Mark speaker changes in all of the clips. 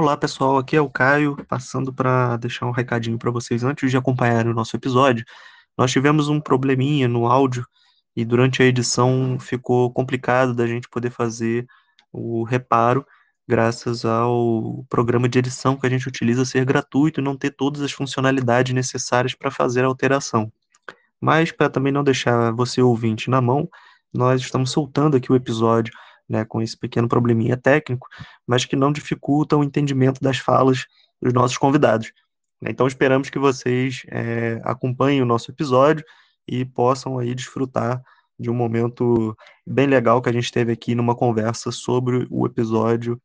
Speaker 1: Olá pessoal, aqui é o Caio, passando para deixar um recadinho para vocês antes de acompanharem o nosso episódio. Nós tivemos um probleminha no áudio e durante a edição ficou complicado da gente poder fazer o reparo, graças ao programa de edição que a gente utiliza ser gratuito e não ter todas as funcionalidades necessárias para fazer a alteração. Mas para também não deixar você ouvinte na mão, nós estamos soltando aqui o episódio né, com esse pequeno probleminha técnico, mas que não dificulta o entendimento das falas dos nossos convidados. Então esperamos que vocês é, acompanhem o nosso episódio e possam aí desfrutar de um momento bem legal que a gente teve aqui numa conversa sobre o episódio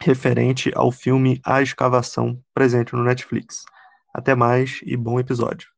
Speaker 1: referente ao filme A Escavação, presente no Netflix. Até mais e bom episódio.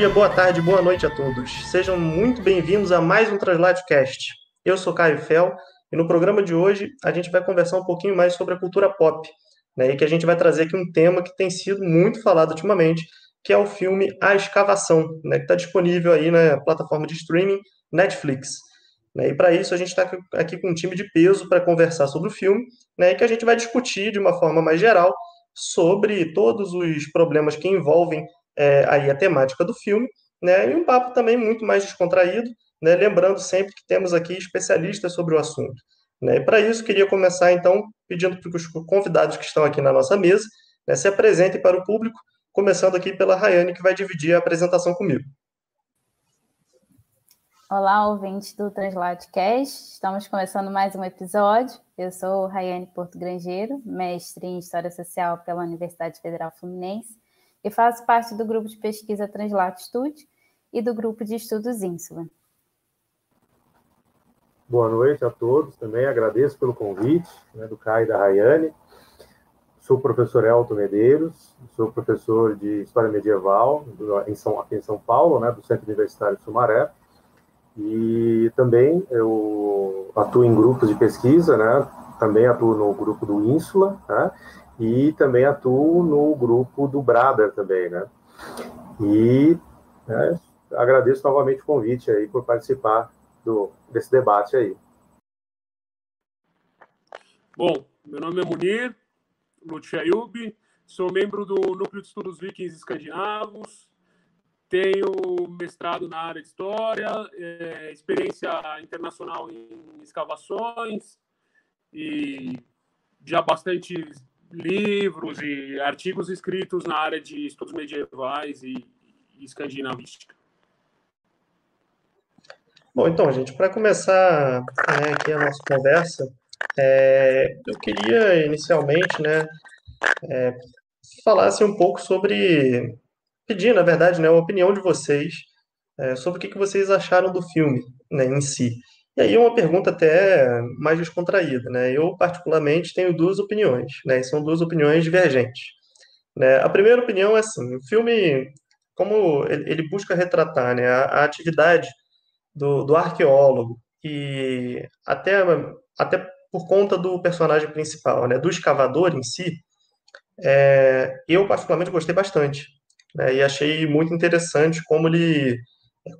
Speaker 1: Dia, boa tarde, boa noite a todos. Sejam muito bem-vindos a mais um Translatecast. Eu sou Caio Fel e no programa de hoje a gente vai conversar um pouquinho mais sobre a cultura pop, né, e que a gente vai trazer aqui um tema que tem sido muito falado ultimamente, que é o filme A Escavação, né, que está disponível aí na plataforma de streaming Netflix. Né, e para isso a gente está aqui com um time de peso para conversar sobre o filme, né, e que a gente vai discutir de uma forma mais geral sobre todos os problemas que envolvem é, aí a temática do filme, né, e um papo também muito mais descontraído, né, lembrando sempre que temos aqui especialistas sobre o assunto. Né, e para isso, queria começar, então, pedindo para os convidados que estão aqui na nossa mesa né, se apresentem para o público, começando aqui pela Rayane, que vai dividir a apresentação comigo.
Speaker 2: Olá, ouvintes do Translatecast. Estamos começando mais um episódio. Eu sou Rayane Porto Grangeiro, mestre em História Social pela Universidade Federal Fluminense e faço parte do grupo de pesquisa Translatitude e do grupo de estudos Ínsula.
Speaker 3: Boa noite a todos. Também agradeço pelo convite né, do Caio e da Rayane. Sou o professor Elton Medeiros, sou professor de História Medieval em São, aqui em São Paulo, né, do Centro Universitário de Sumaré. E também eu atuo em grupos de pesquisa, né, também atuo no grupo do Ínsula, né, e também atuo no grupo do Brother também, né? E né, agradeço novamente o convite aí por participar do, desse debate aí.
Speaker 4: Bom, meu nome é Munir Lutchiayub, sou membro do Núcleo de Estudos Vikings Escandinavos, tenho mestrado na área de História, é, experiência internacional em escavações e já bastante livros e artigos escritos na área de estudos medievais e, e escandinavística.
Speaker 1: Bom, então, gente, para começar né, aqui a nossa conversa, é, eu queria inicialmente, né, é, falasse um pouco sobre, pedir, na verdade, né, a opinião de vocês é, sobre o que, que vocês acharam do filme né, em si. E aí uma pergunta até mais descontraída, né? Eu, particularmente, tenho duas opiniões, né? E são duas opiniões divergentes. Né? A primeira opinião é assim, o filme, como ele busca retratar né, a, a atividade do, do arqueólogo e até, até por conta do personagem principal, né, do escavador em si, é, eu particularmente gostei bastante. Né, e achei muito interessante como ele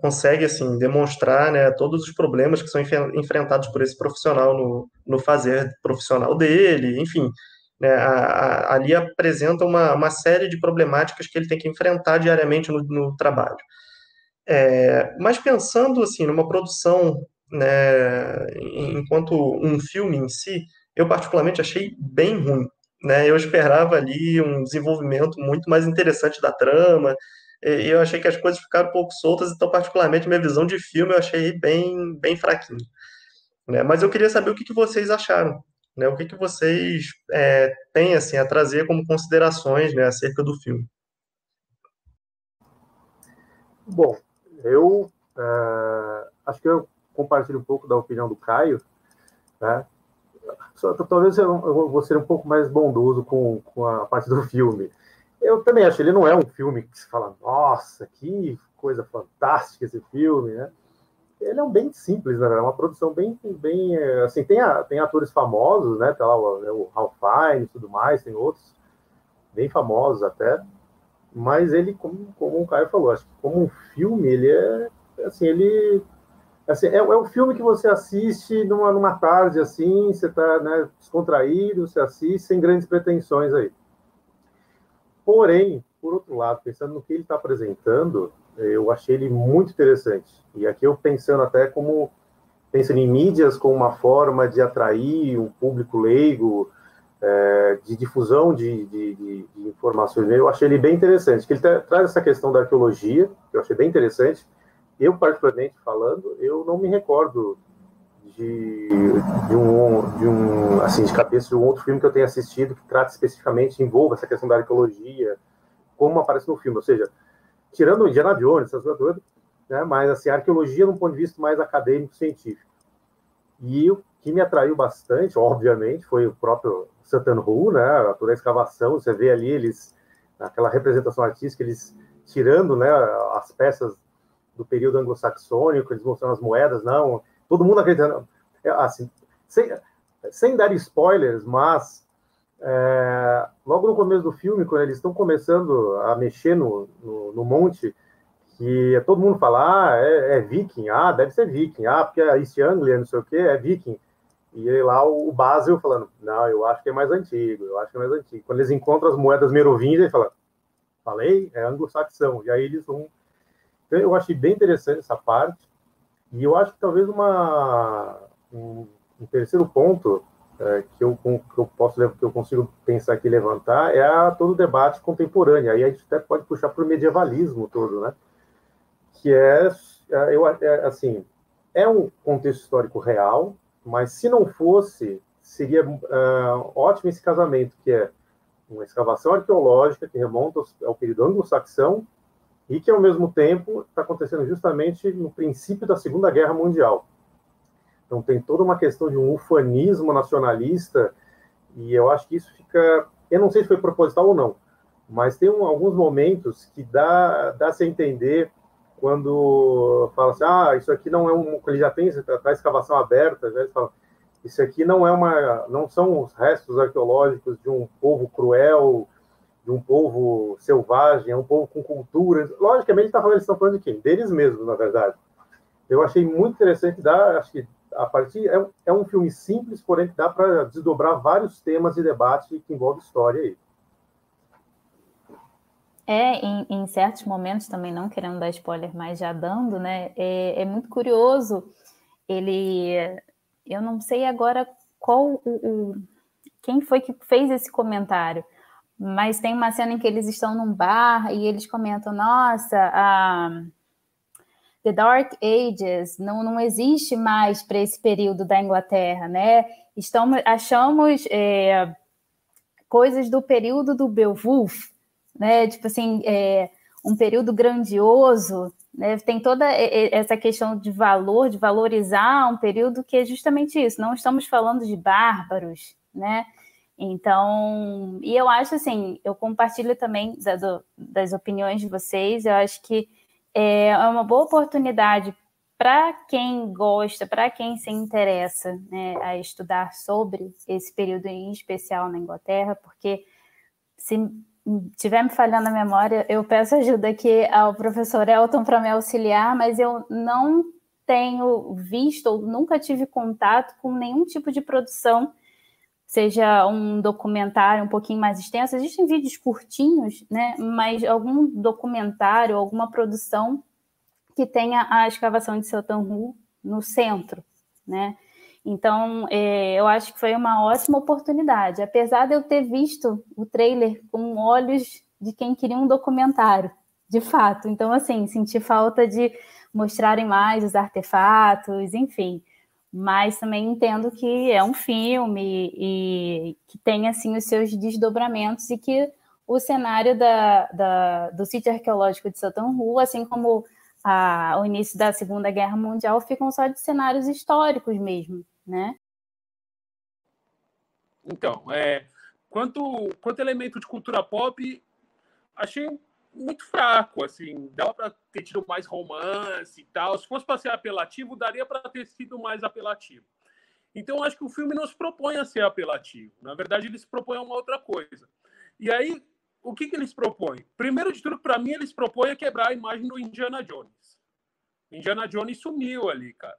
Speaker 1: consegue assim demonstrar né, todos os problemas que são enfrentados por esse profissional no, no fazer profissional dele, enfim, né, a, a, ali apresenta uma, uma série de problemáticas que ele tem que enfrentar diariamente no, no trabalho. É, mas pensando assim numa produção, né, enquanto um filme em si, eu particularmente achei bem ruim. Né, eu esperava ali um desenvolvimento muito mais interessante da trama, e eu achei que as coisas ficaram um pouco soltas, então, particularmente, minha visão de filme eu achei bem, bem fraquinho. Né? Mas eu queria saber o que, que vocês acharam, né? o que, que vocês é, têm assim, a trazer como considerações né, acerca do filme.
Speaker 3: Bom, eu uh, acho que eu compartilho um pouco da opinião do Caio. Né? só, talvez eu vou ser um pouco mais bondoso com, com a parte do filme. Eu também acho, ele não é um filme que se fala, nossa, que coisa fantástica esse filme, né? Ele é um bem simples, né? É uma produção bem, bem assim, tem, a, tem atores famosos, né? Tá lá o, né, o Ralph Fiennes e tudo mais, tem outros bem famosos até, mas ele, como, como o Caio falou, acho que como um filme, ele é, assim, ele assim, é, é um filme que você assiste numa, numa tarde assim, você está né, descontraído, você assiste sem grandes pretensões aí. Porém, por outro lado, pensando no que ele está apresentando, eu achei ele muito interessante. E aqui eu pensando até como pensando em mídias como uma forma de atrair um público leigo, é, de difusão de, de, de, de, informações. Eu achei ele bem interessante, que ele tra traz essa questão da arqueologia, que eu achei bem interessante. Eu, particularmente falando, eu não me recordo de, de, um, de um, assim, de cabeça, de um outro filme que eu tenha assistido que trata especificamente, envolva essa questão da arqueologia, como aparece no filme. Ou seja, tirando o Indiana Jones, essas coisas né, mas assim, a arqueologia num ponto de vista mais acadêmico, científico. E o que me atraiu bastante, obviamente, foi o próprio Satan Hu, né, toda a escavação, você vê ali eles, aquela representação artística, eles tirando né, as peças do período anglo-saxônico, eles mostrando as moedas, não, todo mundo acreditando, é, assim, sem, sem dar spoilers, mas é, logo no começo do filme, quando eles estão começando a mexer no, no, no monte, que todo mundo fala, ah, é, é, viking, ah, deve ser viking, ah, porque a East Anglia, não sei o que, é viking. E aí lá o Basel falando, não, eu acho que é mais antigo, eu acho que é mais antigo. Quando eles encontram as moedas merovingias, ele fala, falei, é anglo-saxão. E aí eles vão... Então eu achei bem interessante essa parte. E eu acho que talvez uma, um, um terceiro ponto é, que, eu, que eu posso que eu consigo pensar aqui levantar é a, todo o debate contemporâneo. Aí a gente até pode puxar para o medievalismo todo, né? Que é, é, eu, é, assim, é um contexto histórico real, mas se não fosse, seria uh, ótimo esse casamento, que é uma escavação arqueológica que remonta ao período anglo-saxão e que, ao mesmo tempo, está acontecendo justamente no princípio da Segunda Guerra Mundial. Então tem toda uma questão de um ufanismo nacionalista e eu acho que isso fica, eu não sei se foi proposital ou não, mas tem um, alguns momentos que dá dá se entender quando fala assim, ah, isso aqui não é um, ele já tem a escavação aberta, já eles falam, isso aqui não é uma, não são os restos arqueológicos de um povo cruel, de um povo selvagem, é um povo com cultura. Logicamente, ele está falando, eles estão falando de quem? Deles mesmos, na verdade. Eu achei muito interessante, dar, acho que a partir é, é um filme simples, porém dá para desdobrar vários temas e debates que envolve história aí.
Speaker 2: É, em, em, certos momentos também, não querendo dar spoiler, mas já dando, né? É, é, muito curioso. Ele, eu não sei agora qual o, o, quem foi que fez esse comentário, mas tem uma cena em que eles estão num bar e eles comentam: Nossa, a The Dark Ages não, não existe mais para esse período da Inglaterra, né? Estamos, achamos é, coisas do período do Beowulf, né? Tipo assim, é, um período grandioso, né? Tem toda essa questão de valor, de valorizar um período que é justamente isso. Não estamos falando de bárbaros, né? Então, e eu acho assim, eu compartilho também da, do, das opiniões de vocês. Eu acho que é uma boa oportunidade para quem gosta, para quem se interessa né, a estudar sobre esse período em especial na Inglaterra, porque se tiver me falhando a memória, eu peço ajuda aqui ao professor Elton para me auxiliar, mas eu não tenho visto ou nunca tive contato com nenhum tipo de produção seja um documentário um pouquinho mais extenso. Existem vídeos curtinhos, né? Mas algum documentário, alguma produção que tenha a escavação de Hu no centro, né? Então, é, eu acho que foi uma ótima oportunidade, apesar de eu ter visto o trailer com olhos de quem queria um documentário, de fato. Então, assim, senti falta de mostrarem mais os artefatos, enfim mas também entendo que é um filme e que tem assim os seus desdobramentos e que o cenário da, da do sítio arqueológico de Hu, assim como a, o início da Segunda Guerra Mundial, ficam só de cenários históricos mesmo, né?
Speaker 4: Então, é, quanto, quanto elemento de cultura pop, achei muito fraco, assim, dava para ter tido mais romance e tal. Se fosse para ser apelativo, daria para ter sido mais apelativo. Então, acho que o filme não se propõe a ser apelativo. Na verdade, ele se propõe a uma outra coisa. E aí, o que, que eles propõem? Primeiro de tudo, para mim, eles propõem a quebrar a imagem do Indiana Jones. Indiana Jones sumiu ali, cara.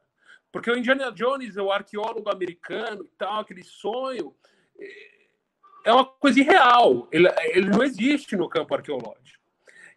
Speaker 4: Porque o Indiana Jones, o arqueólogo americano e tal, aquele sonho, é uma coisa irreal. Ele, ele não existe no campo arqueológico.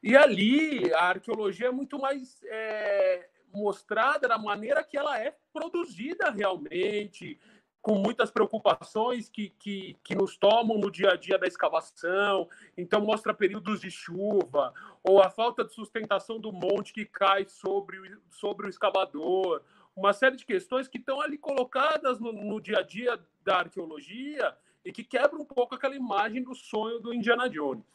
Speaker 4: E ali a arqueologia é muito mais é, mostrada da maneira que ela é produzida realmente, com muitas preocupações que, que, que nos tomam no dia a dia da escavação. Então, mostra períodos de chuva, ou a falta de sustentação do monte que cai sobre, sobre o escavador. Uma série de questões que estão ali colocadas no, no dia a dia da arqueologia e que quebra um pouco aquela imagem do sonho do Indiana Jones.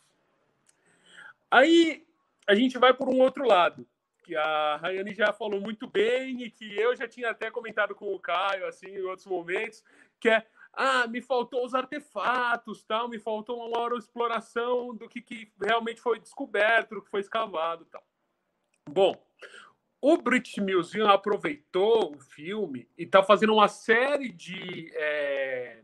Speaker 4: Aí a gente vai por um outro lado, que a Rayane já falou muito bem e que eu já tinha até comentado com o Caio assim em outros momentos, que é ah, me faltou os artefatos, tal, me faltou uma maior exploração do que, que realmente foi descoberto, do que foi escavado, tal. Bom, o British Museum aproveitou o filme e está fazendo uma série de é,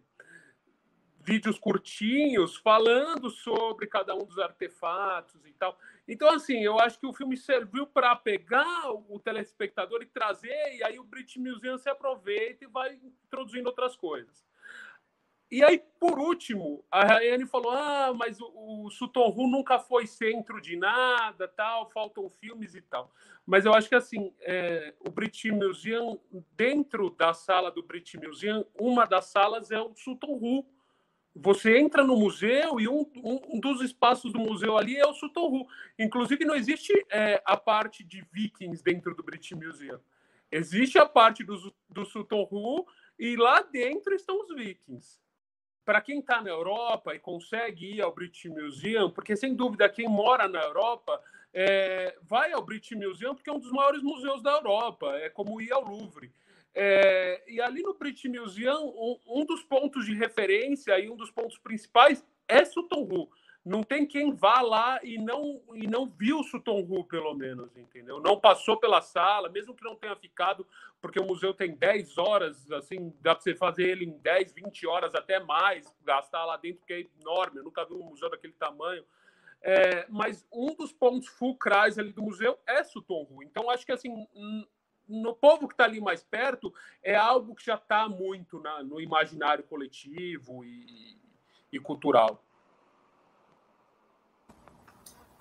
Speaker 4: vídeos curtinhos falando sobre cada um dos artefatos e tal. Então, assim, eu acho que o filme serviu para pegar o telespectador e trazer, e aí o British Museum se aproveita e vai introduzindo outras coisas. E aí, por último, a Rayane falou: ah, mas o, o Sutton Hoo nunca foi centro de nada, tal, faltam filmes e tal. Mas eu acho que, assim, é, o British Museum, dentro da sala do British Museum, uma das salas é o Sutton Hoo, você entra no museu e um, um, dos espaços do museu ali é o Sutton Inclusive, não existe é, a parte de vikings dentro do British Museum. Existe a parte do, do Sutton e lá dentro estão os vikings. Para quem está na Europa e consegue ir ao British Museum, porque sem dúvida quem mora na Europa é, vai ao British Museum porque é um dos maiores museus da Europa, é como ir ao Louvre. É, e ali no British Museum, um, um, dos pontos de referência e um dos pontos principais é Sutton Hoo. Não tem quem vá lá e não, e não viu Sutton Hoo, pelo menos, entendeu? Não passou pela sala, mesmo que não tenha ficado, porque o museu tem 10 horas, assim, dá para você fazer ele em 10, 20 horas, até mais, gastar lá dentro, que é enorme. Eu nunca vi um museu daquele tamanho. É, mas um dos pontos fulcrais ali do museu é Sutton Hoo. Então, acho que, assim, no povo que está ali mais perto, é algo que já está muito na, no imaginário coletivo e, e cultural.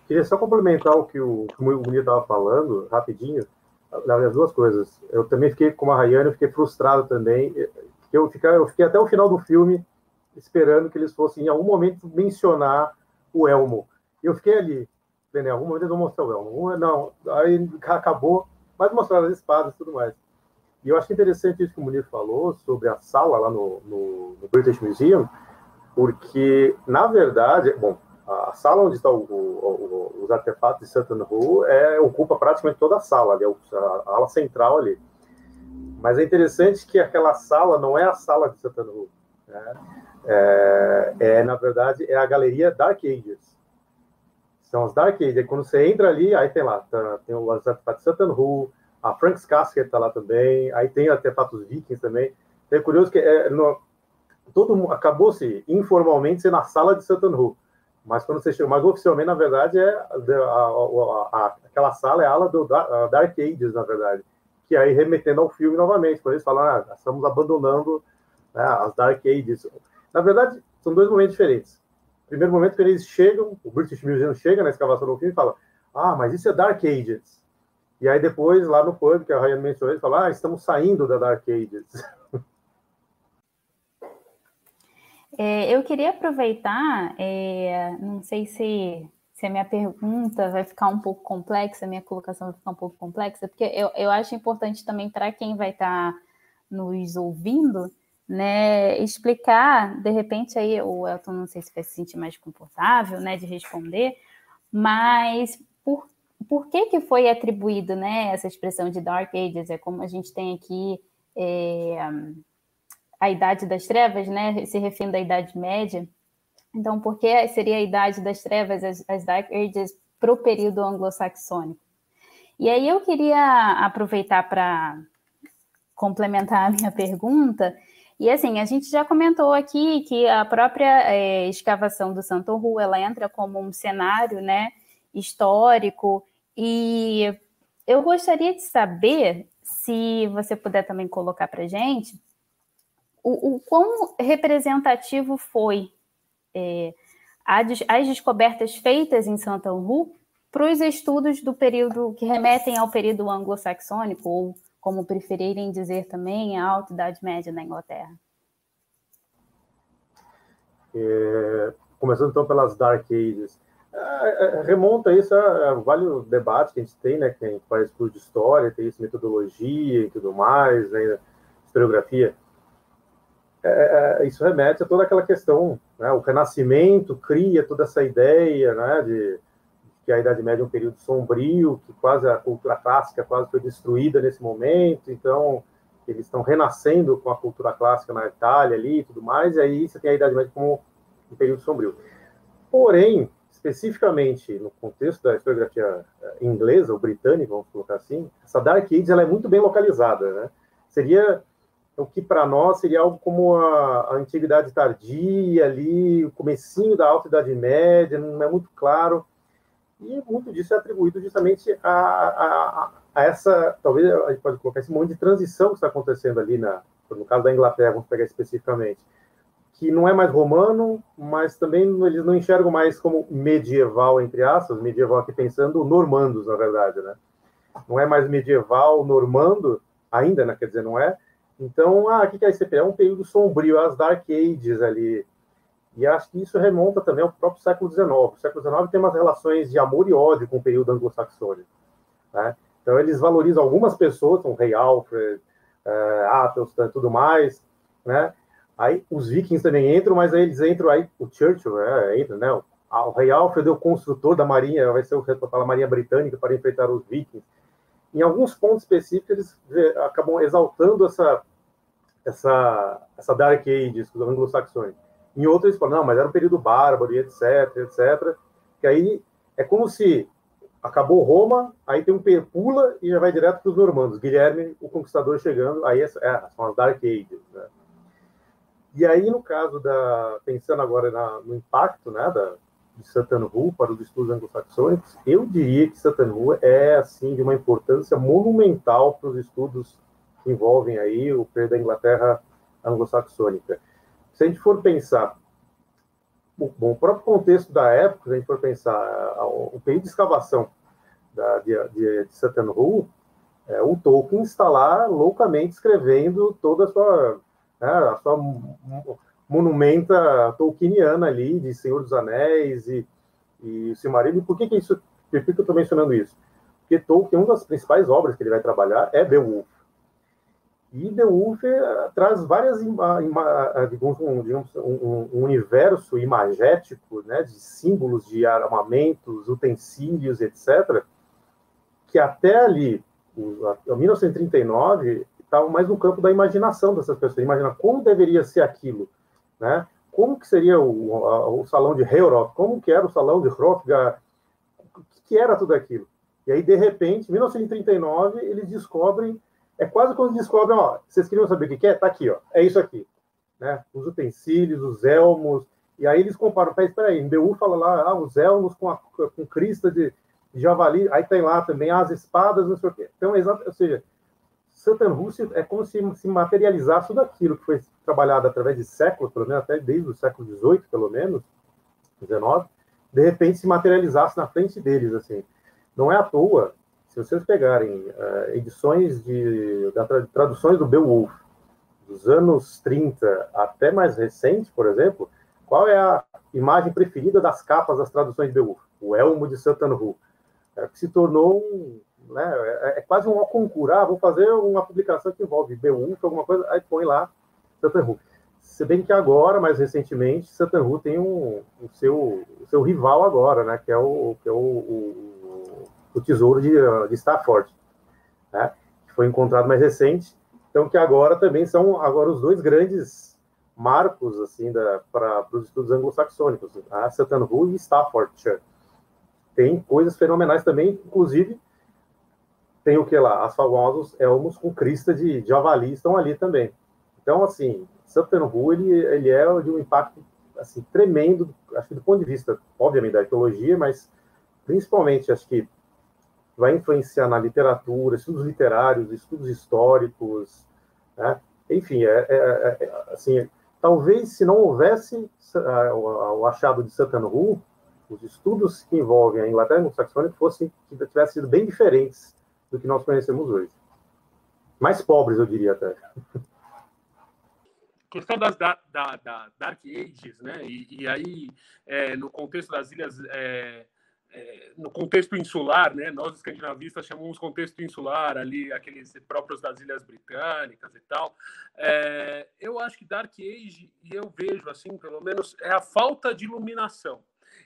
Speaker 3: Queria só complementar o que o, que estava falando, rapidinho, as duas coisas. Eu também fiquei, como a Rayane, eu fiquei frustrado também. Eu fiquei, eu fiquei até o final do filme esperando que eles fossem, em algum momento, mencionar o Elmo. Eu fiquei ali, em algum momento eles vão mostrar o Elmo. Não, aí acabou, mas mostrar as espadas e tudo mais. E eu acho interessante isso que o Munir falou sobre a sala lá no, no, no British Museum, porque, na verdade, bom, a sala onde estão os artefatos de Sutton Hoo é, ocupa praticamente toda a sala, ali, a, a ala central ali. Mas é interessante que aquela sala não é a sala de Sutton Hoo. Né? É, é, na verdade, é a galeria Dark Ages. São os Dark Age. quando você entra ali, aí tem lá, tá, tem o artefato Satan Hu, a Frank's Casket tá lá também, aí tem artefatos vikings também. É curioso que é, no, todo acabou-se informalmente ser na sala de Satan Hu. Mas quando você chega, mas oficialmente, na verdade, é a, a, a, aquela sala é a ala do Dark Ages, na verdade. Que aí remetendo ao filme novamente, quando eles falam, ah, estamos abandonando né, as Dark Ages. Na verdade, são dois momentos diferentes primeiro momento que eles chegam, o British Museum chega na escavação do filme e fala: Ah, mas isso é Dark Ages. E aí depois, lá no pub, que a Ryan mencionou, ele fala: Ah, estamos saindo da Dark Ages.
Speaker 2: É, eu queria aproveitar, é, não sei se, se a minha pergunta vai ficar um pouco complexa, a minha colocação vai ficar um pouco complexa, porque eu, eu acho importante também para quem vai estar tá nos ouvindo, né, explicar, de repente aí o Elton não sei se vai se sentir mais confortável, né, de responder, mas por, por que que foi atribuído, né, essa expressão de Dark Ages, é como a gente tem aqui é, a Idade das Trevas, né? Se referindo à Idade Média. Então, por que seria a Idade das Trevas, as, as Dark Ages, para o período anglo-saxônico? E aí eu queria aproveitar para complementar a minha pergunta. E assim, a gente já comentou aqui que a própria é, escavação do Santo Ru, ela entra como um cenário, né, histórico. E eu gostaria de saber, se você puder também colocar para gente, o, o quão representativo foi é, as descobertas feitas em Santanru para os estudos do período que remetem ao período anglo-saxônico, ou como preferirem dizer também, a Alta Idade Média na Inglaterra.
Speaker 3: É, começando então pelas Dark Ages. É, é remonta isso a, vários debates que a gente tem, né? Que a gente faz estudo de história, tem isso, metodologia e tudo mais, né, historiografia. É, é, isso remete a toda aquela questão, né? O Renascimento cria toda essa ideia, né? De que a Idade Média é um período sombrio, que quase a cultura clássica quase foi destruída nesse momento, então eles estão renascendo com a cultura clássica na Itália ali e tudo mais, e aí você tem a Idade Média como um período sombrio. Porém, especificamente no contexto da historiografia eh, inglesa ou britânica, vamos colocar assim, essa Dark Age ela é muito bem localizada, né? Seria o que para nós seria algo como a, a, antiguidade tardia ali, o comecinho da alta idade média, não é muito claro e muito disso é atribuído justamente a, a, a, essa, talvez a gente pode colocar esse momento de transição que está acontecendo ali, na, no caso da Inglaterra, vamos pegar especificamente, que não é mais romano, mas também eles não enxergam mais como medieval, entre aspas, medieval aqui pensando normandos, na verdade, né? Não é mais medieval normando, ainda, né? quer dizer, não é? Então, ah, o que é ICP? É um período sombrio, as Dark Ages ali, e acho que isso remonta também ao próprio século XIX. O século XIX tem umas relações de amor e ódio com o período anglo-saxônico. Né? Então, eles valorizam algumas pessoas, como rei Alfred, uh, Athelstan tudo mais, né? Aí os vikings também entram, mas aí eles entram, aí o Churchill né, entra, né? O, o rei Alfred é o construtor da marinha, vai ser o da marinha britânica para enfrentar os vikings. Em alguns pontos específicos, eles acabam exaltando essa, essa, essa Dark Ages dos anglo-saxônicos. Em outros eles falam, não, mas era um período bárbaro e etc, etc. Que aí é como se acabou Roma, aí tem um pula e já vai direto para os normandos. Guilherme, o conquistador chegando, aí é, é, são as Dark Ages, né? E aí, no caso da. Pensando agora na, no impacto né, da, de Satan Rule para os estudos anglo-saxônicos, eu diria que Satan Rule é, assim, de uma importância monumental para os estudos que envolvem aí o período da Inglaterra anglo-saxônica se a gente for pensar, o próprio contexto da época, se a gente for pensar o período de escavação da, de, de, de Hall, é, o Tolkien está lá loucamente escrevendo toda a sua, né, a sua monumenta tolkieniana ali, de Senhor dos Anéis e, e Silmarillion. Por que, que isso? Por que, que eu estou mencionando isso? Porque Tolkien, uma das principais obras que ele vai trabalhar é Beowulf. E The Wolf eh, traz várias, digamos, um, um, um, universo imagético, né, de símbolos de armamentos, utensílios, etc., que até ali, em 1939, estavam mais no campo da imaginação dessas pessoas. Imagina como deveria ser aquilo, né? Como que seria o, o salão de Heuroth? Como que era o salão de Hrothgar? O que era tudo aquilo? E aí, de repente, em 1939, eles descobrem é quase quando descobrem, ó, vocês queriam saber o que é? Tá aqui, ó, é isso aqui. Né? Os utensílios, os elmos, e aí eles comparam, espera aí, BU fala lá, ah, os elmos com, a, com crista de, de javali, aí tem lá também as espadas, não sei o quê. Então, exato, ou seja, Santa Rússia é como se se materializasse tudo aquilo que foi trabalhado através de séculos, pelo menos até desde o século XVIII, pelo menos, XIX, de repente se materializasse na frente deles, assim. Não é à toa se vocês pegarem uh, edições de da traduções do Beowulf dos anos 30 até mais recente, por exemplo, qual é a imagem preferida das capas das traduções de Beowulf? O elmo de Santanru, é, que se tornou um, né, é, é, quase um concurso. Ah, vou fazer uma publicação que envolve Beowulf, alguma coisa, aí põe lá Santanru. Se bem que agora, mais recentemente, Santanru tem um, o, seu, o seu rival agora, né, que é o, que é o, o o tesouro de, de Stafford, né? que foi encontrado mais recente. Então, que agora também são agora os dois grandes marcos assim para os estudos anglo-saxônicos, a Sutton Hoo e Staffordshire. Tem coisas fenomenais também, inclusive tem o que lá? As famosos elmos com crista de javali estão ali também. Então, assim, Sutton Hoo, ele, ele é de um impacto assim, tremendo, acho que do ponto de vista, obviamente, da arqueologia, mas principalmente, acho que vai influenciar na literatura, estudos literários, estudos históricos, né? enfim, é, é, é, assim, talvez se não houvesse o, o achado de Sutton Hoo, os estudos que envolvem a Inglaterra e o saxônica fossem tivessem sido bem diferentes do que nós conhecemos hoje, mais pobres, eu diria até.
Speaker 4: questão das da, da, da, Dark Ages, né? E, e aí, é, no contexto das ilhas, é, é, no contexto insular, né? Nós escandinavistas chamamos contexto insular ali, aqueles próprios das ilhas britânicas e tal. É, eu acho que Dark Age, e eu vejo assim, pelo menos, é a falta de iluminação.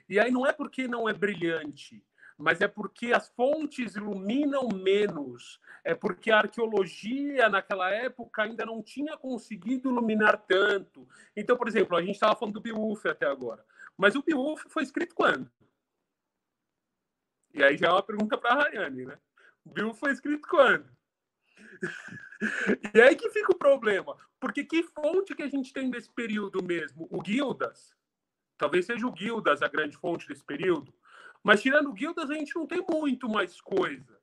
Speaker 4: E aí não é porque não é brilhante, mas é porque as fontes iluminam menos, é porque a arqueologia naquela época ainda não tinha conseguido iluminar tanto. Então, por exemplo, a gente estava falando do Beowulf até agora, mas o Beowulf foi escrito quando? E aí já é uma pergunta para a Rayane, né? O Beowulf foi escrito quando? e aí que fica o problema, porque que fonte que a gente tem desse período mesmo? O Gildas? Talvez seja o Gildas a grande fonte desse período. Mas tirando guildas, a gente não tem muito mais coisa.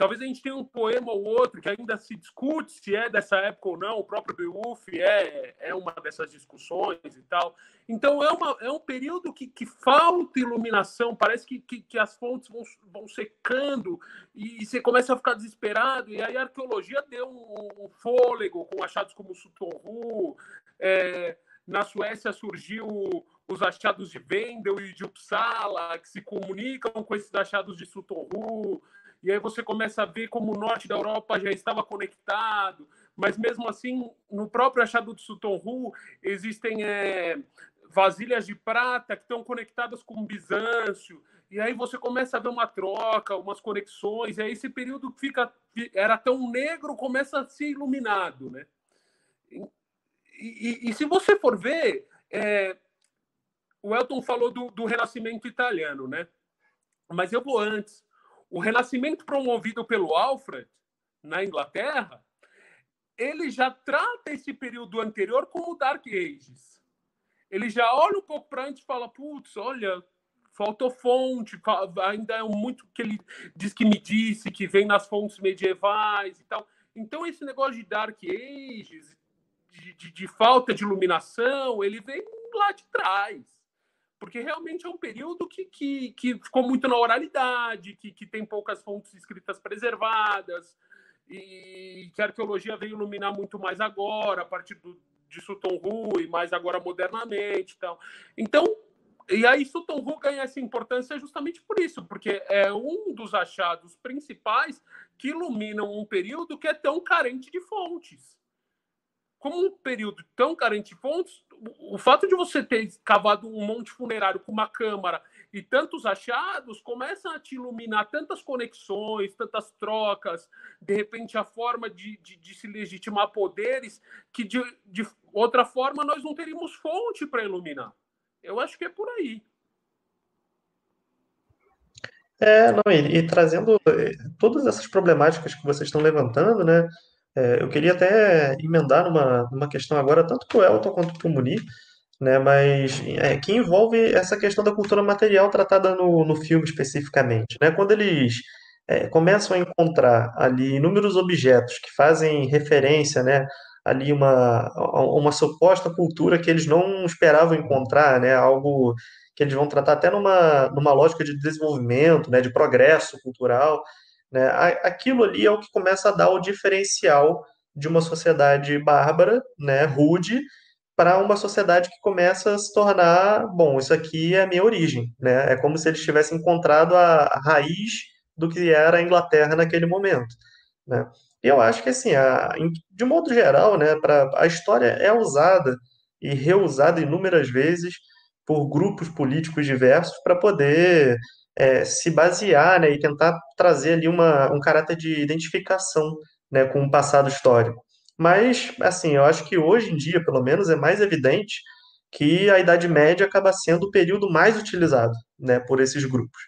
Speaker 4: Talvez a gente tenha um poema ou outro que ainda se discute se é dessa época ou não. O próprio Beowulf é, é uma dessas discussões e tal. Então é, uma, é um período que, que falta iluminação. Parece que, que, que as fontes vão, vão secando e, você começa a ficar desesperado. E aí a arqueologia deu um, um fôlego com achados como Sutorru. É, na Suécia surgiu os achados de Wendel e de Uppsala, que se comunicam com esses achados de Sutorru, e aí você começa a ver como o norte da Europa já estava conectado, mas mesmo assim, no próprio achado de Sutorru, existem é, vasilhas de prata que estão conectadas com o Bizâncio, e aí você começa a ver uma troca, umas conexões, e aí esse período fica era tão negro, começa a ser iluminado, né? E, e, e se você for ver, é, o Elton falou do, do Renascimento italiano, né? Mas eu vou antes. O Renascimento promovido pelo Alfred na Inglaterra, ele já trata esse período anterior como Dark Ages. Ele já olha um pouco para antes e fala: putz, olha, faltou fonte, ainda é muito que ele diz que me disse, que vem nas fontes medievais e tal. Então, esse negócio de Dark Ages, de, de, de falta de iluminação, ele vem lá de trás porque realmente é um período que, que, que ficou muito na oralidade, que, que tem poucas fontes escritas preservadas, e que a arqueologia veio iluminar muito mais agora, a partir do, de Sutton Hoo, e mais agora modernamente. Então, então e aí Sutton Hoo ganha essa importância justamente por isso, porque é um dos achados principais que iluminam um período que é tão carente de fontes como um período tão carente de fontes, o fato de você ter cavado um monte funerário com uma câmara e tantos achados começa a te iluminar tantas conexões, tantas trocas, de repente a forma de, de, de se legitimar poderes, que de, de outra forma nós não teríamos fonte para iluminar. Eu acho que é por aí.
Speaker 1: É, não, e, e, trazendo eh, todas essas problemáticas que vocês estão levantando, né? É, eu queria até emendar numa, numa questão agora, tanto para o Elton quanto para o Munir, né, mas é, que envolve essa questão da cultura material tratada no, no filme especificamente. Né? Quando eles é, começam a encontrar ali inúmeros objetos que fazem referência né, ali uma, uma suposta cultura que eles não esperavam encontrar, né, algo que eles vão tratar até numa, numa lógica de desenvolvimento, né, de progresso cultural, né? Aquilo ali é o que começa a dar o diferencial de uma sociedade bárbara, né, rude, para uma sociedade que começa a se tornar, bom, isso aqui é a minha origem, né? É como se eles tivessem encontrado a, raiz do que era a Inglaterra naquele momento, né? E eu acho que assim, a, de modo geral, né, para a história é usada e reusada inúmeras vezes por grupos políticos diversos para poder é, se basear né, e tentar trazer ali uma, um caráter de identificação né, com o passado histórico. Mas, assim, eu acho que hoje em dia, pelo menos, é mais evidente que a Idade Média acaba sendo o período mais utilizado, né, por esses grupos.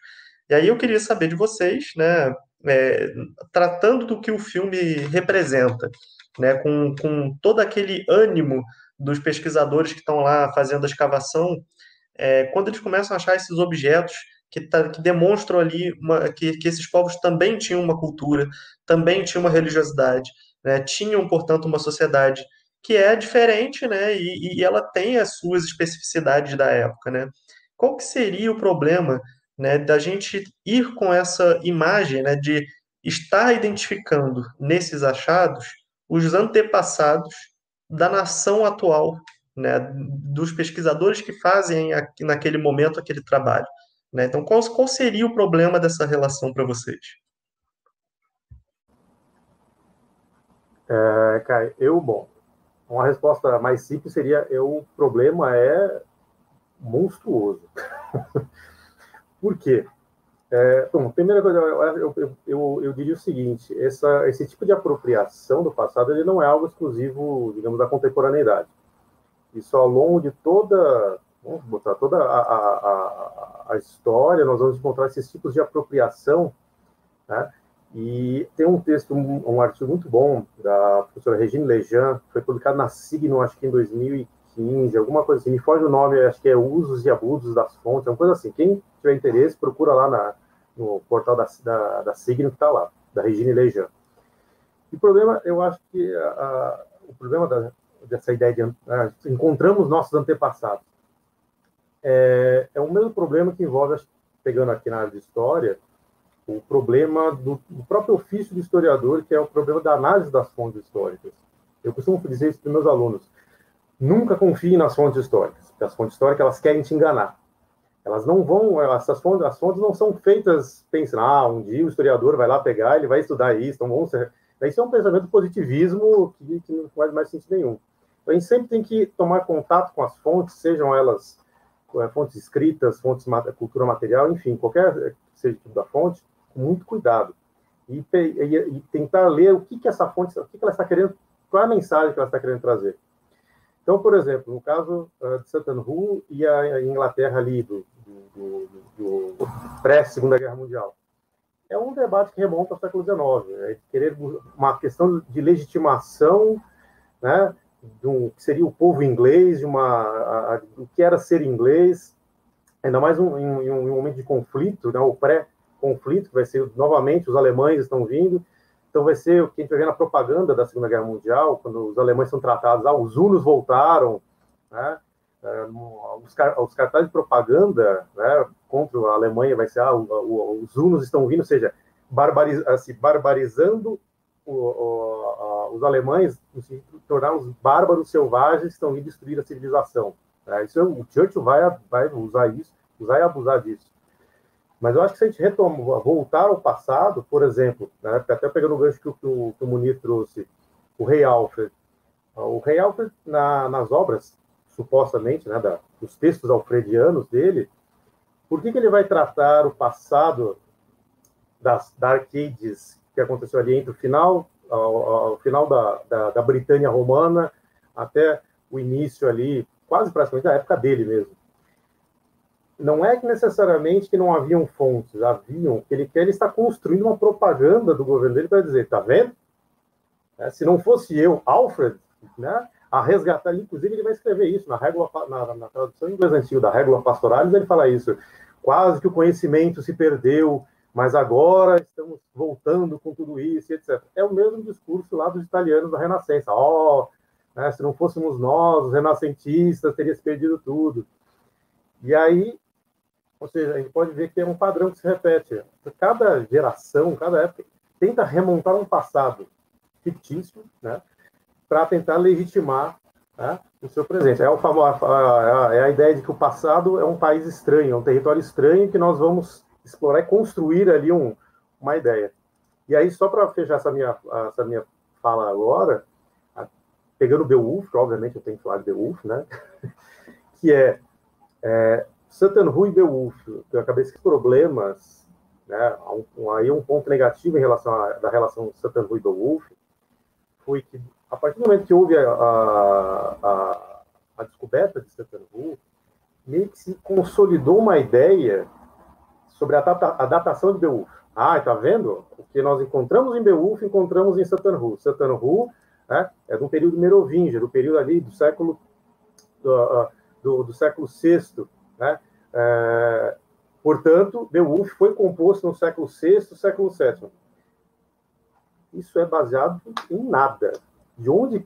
Speaker 1: E aí eu queria saber de vocês, né, é, tratando do que o filme representa, né, com, com todo aquele ânimo dos pesquisadores que estão lá fazendo a escavação, é, quando eles começam a achar esses objetos que, tá, que demonstram ali uma, que, que esses povos também tinham uma cultura, também tinham uma religiosidade, né, tinham, portanto, uma sociedade que é diferente, né, e, e ela tem as suas especificidades da época, né. Qual que seria o problema, né, da gente ir com essa imagem, né, de estar identificando nesses achados os antepassados da nação atual, né, dos pesquisadores que fazem naquele momento aquele trabalho. Né? Então, qual, qual seria o problema dessa relação para vocês?
Speaker 3: É, Kai, eu, bom, uma resposta mais simples seria: eu, o problema é monstruoso. Por quê? É, bom, primeira coisa, eu, eu, eu, eu, diria o seguinte: essa, esse tipo de apropriação do passado ele não é algo exclusivo, digamos, da contemporaneidade. Isso ao longo de toda, vamos botar toda a, a, a, história, nós vamos encontrar esses tipos de apropriação. Né? E tem um texto, um, um, artigo muito bom da professora Regine Lejean, foi publicado na Signo, acho que em 2015, alguma coisa assim, me foge o nome, acho que é Usos e Abusos das Fontes, uma coisa assim. Quem tiver interesse, procura lá na, no portal da, da, da Signo que está lá, da Regine Lejean. E o problema, eu acho que a, a, o problema da, dessa ideia de né, encontramos nossos antepassados é, é o mesmo problema que envolve, pegando aqui na área de história, o problema do, do, próprio ofício do historiador, que é o problema da análise das fontes históricas. Eu costumo dizer isso para meus alunos: nunca confie nas fontes históricas, porque as fontes históricas elas querem te enganar. Elas não vão, essas fontes, as fontes não são feitas pensando, ah, um dia o historiador vai lá pegar, ele vai estudar isso, então vão ser. Isso é um pensamento positivismo que, que não faz mais sentido nenhum. A gente sempre tem que tomar contato com as fontes, sejam elas é, fontes escritas, fontes cultura material, enfim, qualquer que seja tipo da fonte, com muito cuidado. E, e, e, tentar ler o que, que essa fonte, o que, que ela está querendo, qual é a mensagem que ela está querendo trazer. Então, por exemplo, no caso uh, de Satan Hu e a Inglaterra ali do, do, do, do pré-Segunda Guerra Mundial, é um debate que remonta ao século XIX, é querer uma questão de legitimação, né, do que seria o povo inglês, de uma, a, a, do que era ser inglês, ainda mais um, em, em, um momento de conflito, né, o pré-conflito, que vai ser novamente os alemães estão vindo, então vai ser o que a gente vai ver na propaganda da Segunda Guerra Mundial, quando os alemães são tratados, ah, os hunos voltaram, né, é, os, os cartazes de propaganda né, contra a Alemanha vai ser ah, o, o, os hunos estão vindo, ou seja, barbariz, assim, barbarizando o, o, os alemães, se tornar os bárbaros selvagens estão indo destruir a civilização. É, isso, o Churchill vai, vai usar isso, usar e abusar disso. Mas eu acho que se a gente retoma, voltar ao passado, por exemplo, né, até pegando o gancho que o, que o, que o Munir trouxe, o rei Alfred. O rei Alfred, na, nas obras, supostamente, né, da, dos textos alfredianos dele, por que, que ele vai tratar o passado das Dark Ages que aconteceu ali entre o final, ao, final da, da, da, Britânia Romana até o início ali, quase praticamente da época dele mesmo. Não é que necessariamente que não haviam fontes, haviam, que ele quer, ele está construindo uma propaganda do governo dele para dizer, tá vendo? É, se não fosse eu, Alfred, né, a resgatar, inclusive ele vai escrever isso na, régua, na, na tradução em inglês antigo da Régula Pastoralis, ele fala isso, quase que o conhecimento se perdeu mas agora estamos voltando com tudo isso, etc. É o mesmo discurso lá dos italianos da Renascença. Ó, oh, né, se não fôssemos nós, os renascentistas, teria se perdido tudo. E aí, ou seja, a gente pode ver que é um padrão que se repete. Cada geração, cada época, tenta remontar um passado fictício, né, para tentar legitimar né, o seu presente. É, o famoso, é a ideia de que o passado é um país estranho, é um território estranho que nós vamos explorar e construir ali um, uma ideia. E aí, só para fechar essa minha, essa minha fala agora, pegando Beowulf, obviamente eu tenho que falar de Beowulf, né? que é, é Satan Rui e Beowulf. Eu acabei com problemas, né? Um, aí um ponto negativo em relação à da relação Satan Rui e Beowulf foi que a partir do momento que houve a, a, a descoberta de Satanou, meio que se consolidou uma ideia sobre a, data, a datação de Beowulf. Ah, está vendo? O que nós encontramos em Beowulf, encontramos em Satanou. Satanou né, é um período merovingio, do período ali do século do, do, do século VI, né? É, portanto, Beowulf foi composto no século VI, século VII. Isso é baseado em nada. De onde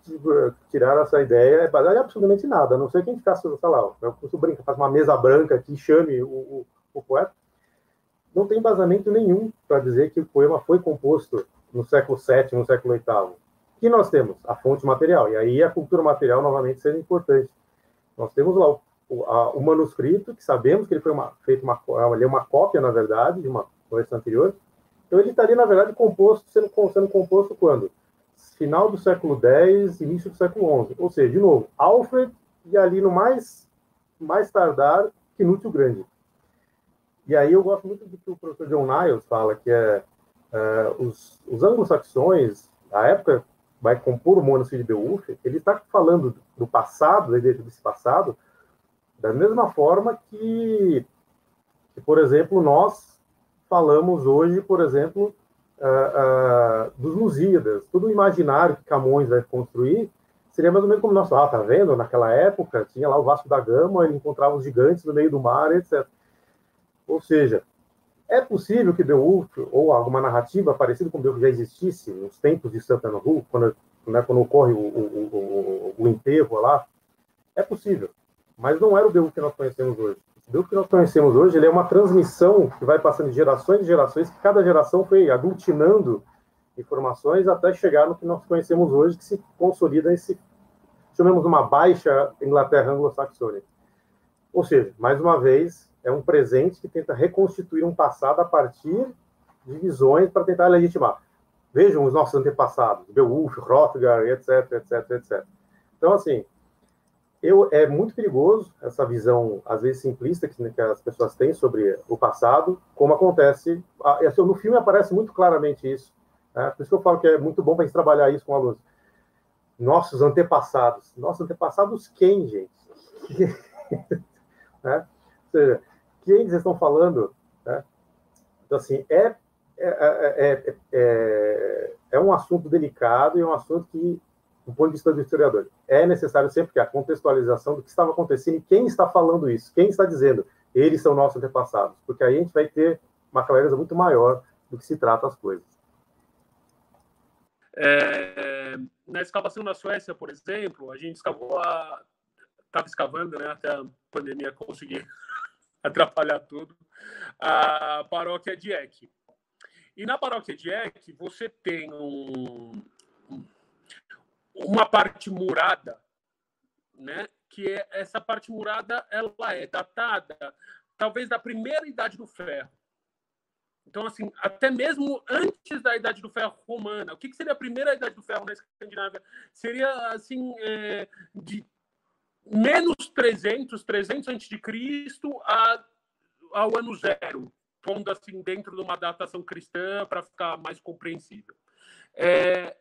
Speaker 3: tiraram essa ideia é baseado em absolutamente nada. A não sei quem ficar, sei lá, eu brinca, faz uma mesa branca aqui, chame o, o, o poeta. Não tem embasamento nenhum para dizer que o poema foi composto no século VII, no século VIII. Que nós temos? A fonte material. E aí a cultura material, novamente, seria importante. Nós temos lá o, o, a, o manuscrito, que sabemos que ele foi uma, feito uma, ele é uma cópia, na verdade, de uma coleção anterior. Então ele estaria, na verdade, composto, sendo, sendo composto quando? Final do século X, início do século XI. Ou seja, de novo, Alfred e ali no mais, mais tardar, Knut o Grande. E aí eu gosto muito do que o professor John Niles fala, que é, é os, os anglo-saxões, a época vai compor o manuscrito de Beowulf, ele está falando do passado, desse passado, da mesma forma que, que, por exemplo, nós falamos hoje, por exemplo, uh, uh, dos Lusíadas, todo o imaginário que Camões vai construir, seria mais ou menos como nós, ah, tá vendo? Naquela época tinha lá o Vasco da Gama, ele encontrava os gigantes no meio do mar, etc. Ou seja, é possível que Beowulf, ou alguma narrativa parecida com Beowulf já existisse nos tempos de Santa Ana quando, né, quando ocorre o, o, o, o, enterro lá? É possível, mas não era o Beowulf que nós conhecemos hoje. O Beowulf que nós conhecemos hoje ele é uma transmissão que vai passando de gerações e gerações, que cada geração foi aglutinando informações até chegar no que nós conhecemos hoje, que se consolida esse, chamamos uma baixa Inglaterra anglo-saxônica. Ou seja, mais uma vez, é um presente que tenta reconstituir um passado a partir de visões para tentar legitimar. Vejam os nossos antepassados, Beowulf, Hrothgar, etc, etc, etc. Então, assim, eu, é muito perigoso essa visão, às vezes, simplista que, que as pessoas têm sobre o passado, como acontece... Assim, no filme aparece muito claramente isso. Né? Por isso que eu falo que é muito bom para a gente trabalhar isso com alunos. Nossos antepassados. Nossos antepassados quem, gente? né? Ou seja, quem eles estão falando. Né? Então, assim, é, é, é, é, um assunto delicado e é um assunto que, do ponto de vista do historiador, é necessário sempre que a contextualização do que estava acontecendo e quem está falando isso, quem está dizendo, eles são nossos antepassados, porque aí a gente vai ter uma clareza muito maior do que se trata as coisas.
Speaker 4: É, na escavação na Suécia, por exemplo, a gente escavou a estava escavando, né, até a pandemia conseguir atrapalhar tudo, a paróquia de Eck. E na paróquia de Eck, você tem um, uma parte murada, né? que é, essa parte murada ela é datada talvez da primeira idade do ferro. Então, assim, até mesmo antes da Idade do Ferro romana. O que, que seria a primeira Idade do Ferro na Escandinávia? Seria, assim, é, de menos 300, 300 antes de Cristo ao ano zero, pondo assim dentro de uma datação cristã para ficar mais compreensível. É,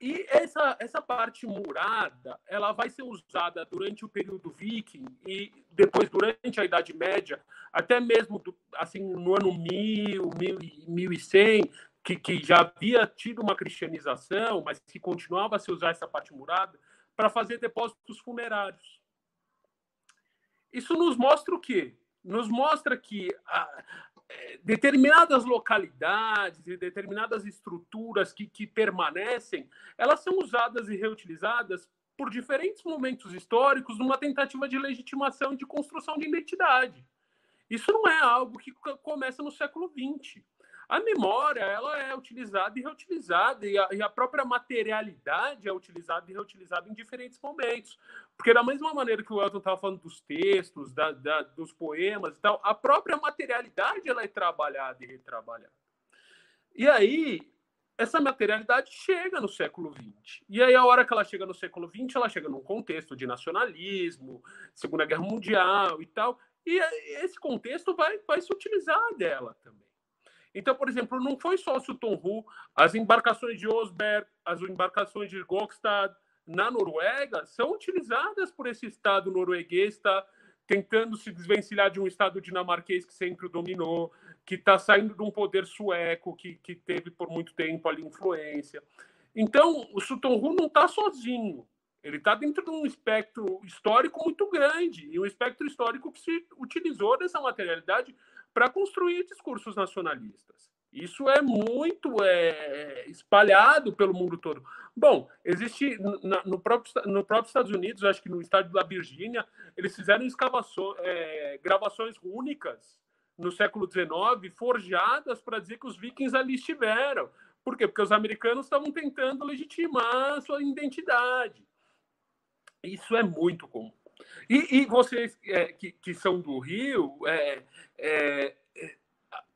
Speaker 4: e essa, essa parte murada, ela vai ser usada durante o período viking e depois durante a Idade Média, até mesmo do, assim no ano 1000, 1100, que, que já havia tido uma cristianização, mas que continuava a se usar essa parte murada para fazer depósitos funerários. Isso nos mostra o quê? Nos mostra que a, é, determinadas localidades e determinadas estruturas que, que permanecem, elas são usadas e reutilizadas por diferentes momentos históricos numa tentativa de legitimação e de construção de identidade. Isso não é algo que começa no século XX a memória ela é utilizada e reutilizada, e a, e a, própria materialidade é utilizada e reutilizada em diferentes momentos. Porque, da mesma maneira que o Elton estava falando dos textos, da, da, dos poemas e tal, a própria materialidade ela é trabalhada e retrabalhada. E aí, essa materialidade chega no século XX. E aí, a hora que ela chega no século XX, ela chega num contexto de nacionalismo, Segunda Guerra Mundial e tal, e esse contexto vai, vai se utilizar dela também. Então, por exemplo, não foi só o Tonhu, as embarcações de Osberg, as embarcações de Gokstad, na Noruega são utilizadas por esse Estado norueguês, está tentando se desvencilhar de um Estado dinamarquês que sempre o dominou, que está saindo de um poder sueco que, que teve por muito tempo ali influência. Então, o Sutonru não está sozinho. Ele está dentro de um espectro histórico muito grande, e um espectro histórico que se utilizou dessa materialidade para construir discursos nacionalistas. Isso é muito é, espalhado pelo mundo todo. Bom, existe no, próprio, no próprio Estados Unidos, acho que no estado da Virgínia, eles fizeram escavações, é, gravações únicas no século XIX, forjadas para dizer que os vikings ali estiveram. Por quê? Porque os americanos estavam tentando legitimar a sua identidade. Isso é muito comum. E, e vocês é, que, que, são do Rio, é, é, é,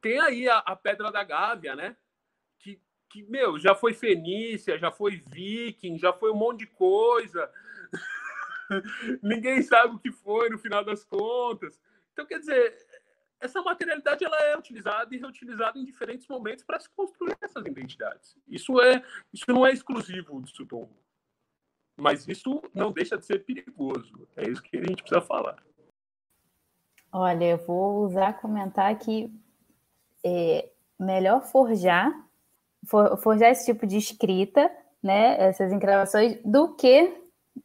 Speaker 4: tem aí a, a, Pedra da Gávea, né? Que, que, meu, já foi Fenícia, já foi Viking, já foi um monte de coisa. Ninguém sabe o que foi no final das contas. Então, quer dizer, essa materialidade ela é utilizada e reutilizada em diferentes momentos para se construir essas identidades. Isso é, isso não é exclusivo do Suton. Mas isso não deixa de ser perigoso. É isso que a gente precisa falar.
Speaker 2: Olha, eu vou usar comentar que é melhor forjar, for, forjar esse tipo de escrita, né, essas encravações, do que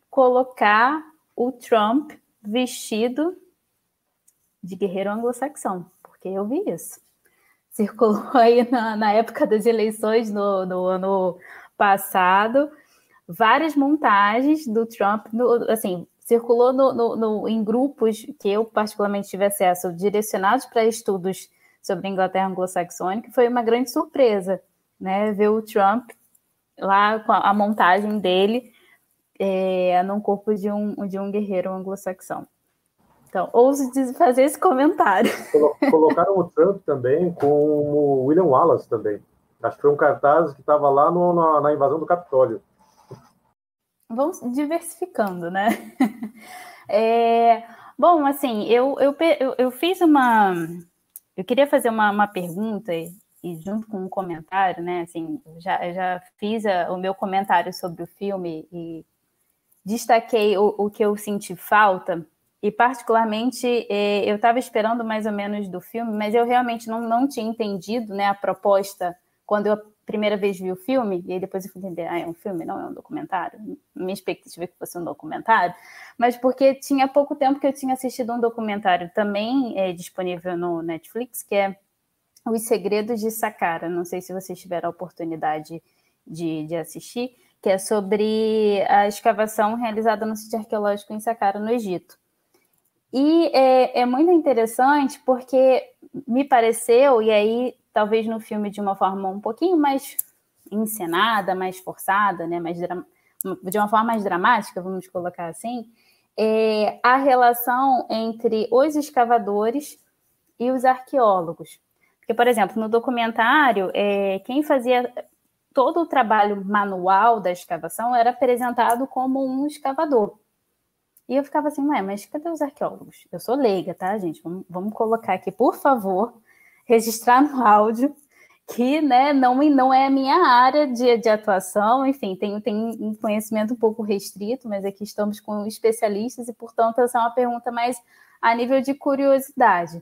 Speaker 2: colocar o Trump vestido de guerreiro anglo-saxão, porque eu vi isso. Circulou aí na, na época das eleições no, no ano passado várias montagens do Trump, no, assim, circulou no, no, no, em grupos que eu particularmente tive acesso, direcionados para estudos sobre a Inglaterra anglo-saxônica, foi uma grande surpresa, né, ver o Trump lá com a, a montagem dele é, num corpo de um, de um guerreiro anglo-saxão. Então, ouso fazer esse comentário.
Speaker 3: Colocaram o Trump também com o William Wallace também. Acho que foi um cartaz que estava lá no, na, na invasão do Capitólio
Speaker 2: vamos diversificando, né? É, bom, assim, eu, eu, eu, fiz uma. Eu queria fazer uma, uma pergunta e, e, junto com um comentário, né? Assim, já, já fiz a, o meu comentário sobre o filme e destaquei o, o que eu senti falta. E, particularmente, é, eu estava esperando mais ou menos do filme, mas eu realmente não, não tinha entendido né, a proposta quando eu primeira vez vi o filme, e aí depois eu fui entender, ah, é um filme, não é um documentário. Minha expectativa é que fosse um documentário, mas porque tinha pouco tempo que eu tinha assistido um documentário também é, disponível no Netflix, que é Os Segredos de Saqqara. Não sei se vocês tiveram a oportunidade de, de assistir, que é sobre a escavação realizada no sítio arqueológico em Saqqara, no Egito. E é, é muito interessante porque me pareceu, e aí talvez no filme de uma forma um pouquinho mais encenada, mais forçada, né, mais de uma forma mais dramática, vamos colocar assim, é a relação entre os escavadores e os arqueólogos. Porque, por exemplo, no documentário, é, quem fazia todo o trabalho manual da escavação era apresentado como um escavador. E eu ficava assim, ué, mas cadê os arqueólogos? Eu sou leiga, tá, gente? Vamos, vamos colocar aqui, por favor, registrar no áudio que né, não, não é a minha área de, de atuação, enfim, tenho um conhecimento um pouco restrito, mas aqui estamos com especialistas e, portanto, essa é uma pergunta mais a nível de curiosidade.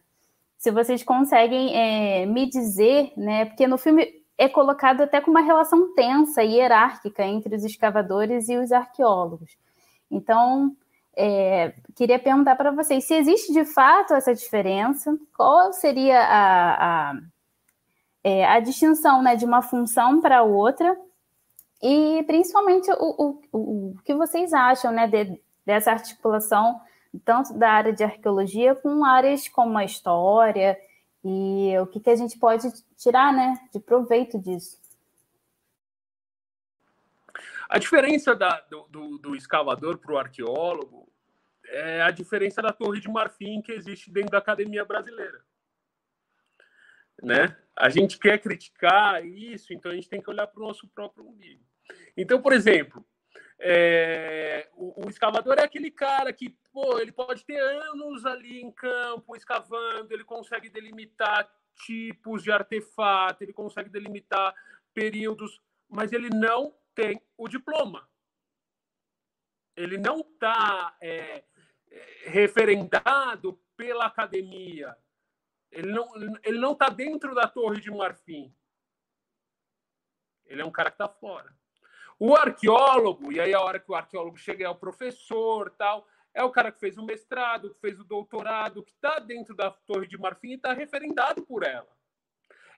Speaker 2: Se vocês conseguem é, me dizer, né, porque no filme é colocado até com uma relação tensa e hierárquica entre os escavadores e os arqueólogos. Então, é, queria perguntar para vocês se existe de fato essa diferença, qual seria a, a, é, a distinção né, de uma função para outra, e principalmente o, o, o que vocês acham né, de, dessa articulação tanto da área de arqueologia com áreas como a história e o que, que a gente pode tirar né, de proveito disso.
Speaker 4: A diferença da, do, do, do, escavador para o arqueólogo é a diferença da torre de marfim que existe dentro da academia brasileira. Né? A gente quer criticar isso, então a gente tem que olhar para o nosso próprio umbigo. Então, por exemplo, é, o, o, escavador é aquele cara que pô, ele pode ter anos ali em campo escavando, ele consegue delimitar tipos de artefato, ele consegue delimitar períodos, mas ele não tem o diploma. ele não está é, referendado pela academia. Ele não ele não está dentro da Torre de Marfim. Ele é um cara que está fora. O arqueólogo, e aí a hora que o arqueólogo chega é o professor, tal, é o cara que fez o mestrado, que fez o doutorado, que está dentro da Torre de Marfim e está referendado por ela.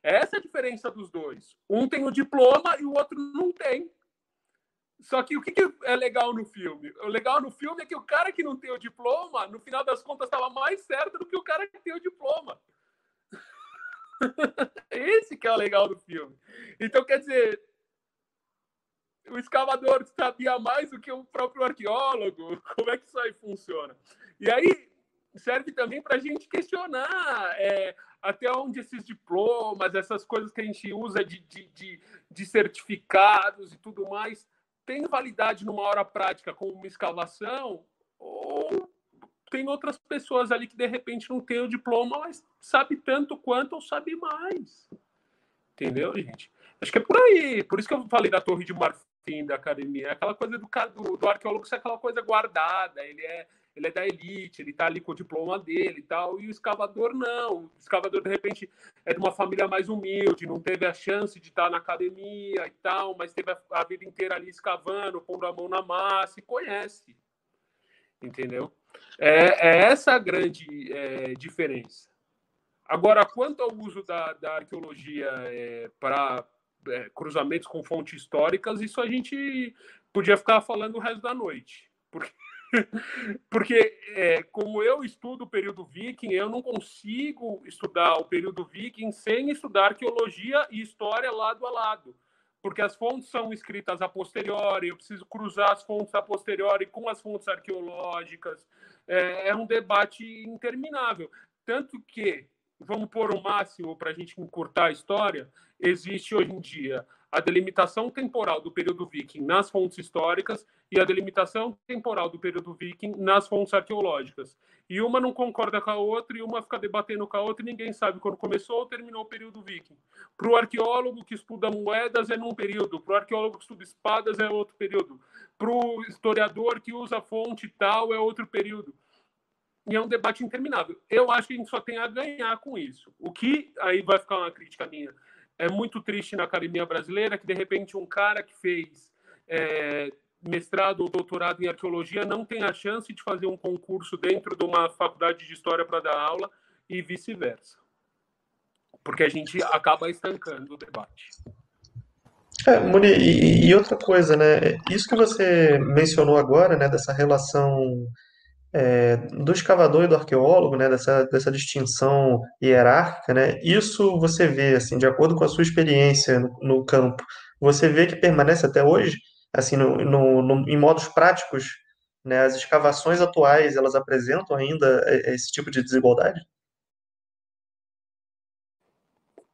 Speaker 4: Essa é a diferença dos dois. Um tem o diploma e o outro não tem. Só que o que, que, é legal no filme? O legal no filme é que o cara que não tem o diploma, no final das contas, estava mais certo do que o cara que tem o diploma. Esse que é o legal do filme. Então, quer dizer, o escavador sabia mais do que o próprio arqueólogo. Como é que isso aí funciona? E aí serve também para a gente questionar é, até onde esses diplomas, essas coisas que a gente usa de, de, de, de certificados e tudo mais, tem validade numa hora prática como uma escavação ou tem outras pessoas ali que de repente não tem o diploma, mas sabe tanto quanto ou sabe mais. Entendeu, gente? Acho que é por aí. Por isso que eu falei da Torre de Marfim da academia. É aquela coisa do, do, arqueólogo ser aquela coisa guardada. Ele é, ele é da elite, ele tá ali com o diploma dele e tal. E o escavador não. O escavador, de repente, é de uma família mais humilde, não teve a chance de estar na academia e tal, mas teve a, a vida inteira ali escavando, pondo a mão na massa e conhece. Entendeu? É, é essa a grande é, diferença. Agora, quanto ao uso da, da arqueologia é, para é, cruzamentos com fontes históricas, isso a gente podia ficar falando o resto da noite. Porque, porque é, como eu estudo o período viking, eu não consigo estudar o período viking sem estudar arqueologia e história lado a lado porque as fontes são escritas a posteriori, eu preciso cruzar as fontes a posteriori com as fontes arqueológicas. É, é um debate interminável. Tanto que, vamos pôr o máximo para a gente encurtar a história, existe hoje em dia a delimitação temporal do período viking nas fontes históricas e a delimitação temporal do período viking nas fontes arqueológicas. E uma não concorda com a outra e uma fica debatendo com a outra e ninguém sabe quando começou ou terminou o período viking. Para o arqueólogo que estuda moedas é num período, para o arqueólogo que estuda espadas é outro período, para o historiador que usa fonte tal é outro período. E é um debate interminável. Eu acho que a gente só tem a ganhar com isso. O que aí vai ficar uma crítica minha é muito triste na academia brasileira que, de repente, um cara que fez é, mestrado ou doutorado em arqueologia não tem a chance de fazer um concurso dentro de uma faculdade de história para dar aula e vice-versa. Porque a gente acaba estancando o debate.
Speaker 1: É, Muni, e, e, outra coisa, né? Isso que você mencionou agora, né, dessa relação é, do escavador e do arqueólogo, né, dessa, dessa distinção hierárquica, né, isso você vê, assim, de acordo com a sua experiência no, no campo, você vê que permanece até hoje, assim, no, no, no, em modos práticos, né, as escavações atuais, elas apresentam ainda esse tipo de desigualdade?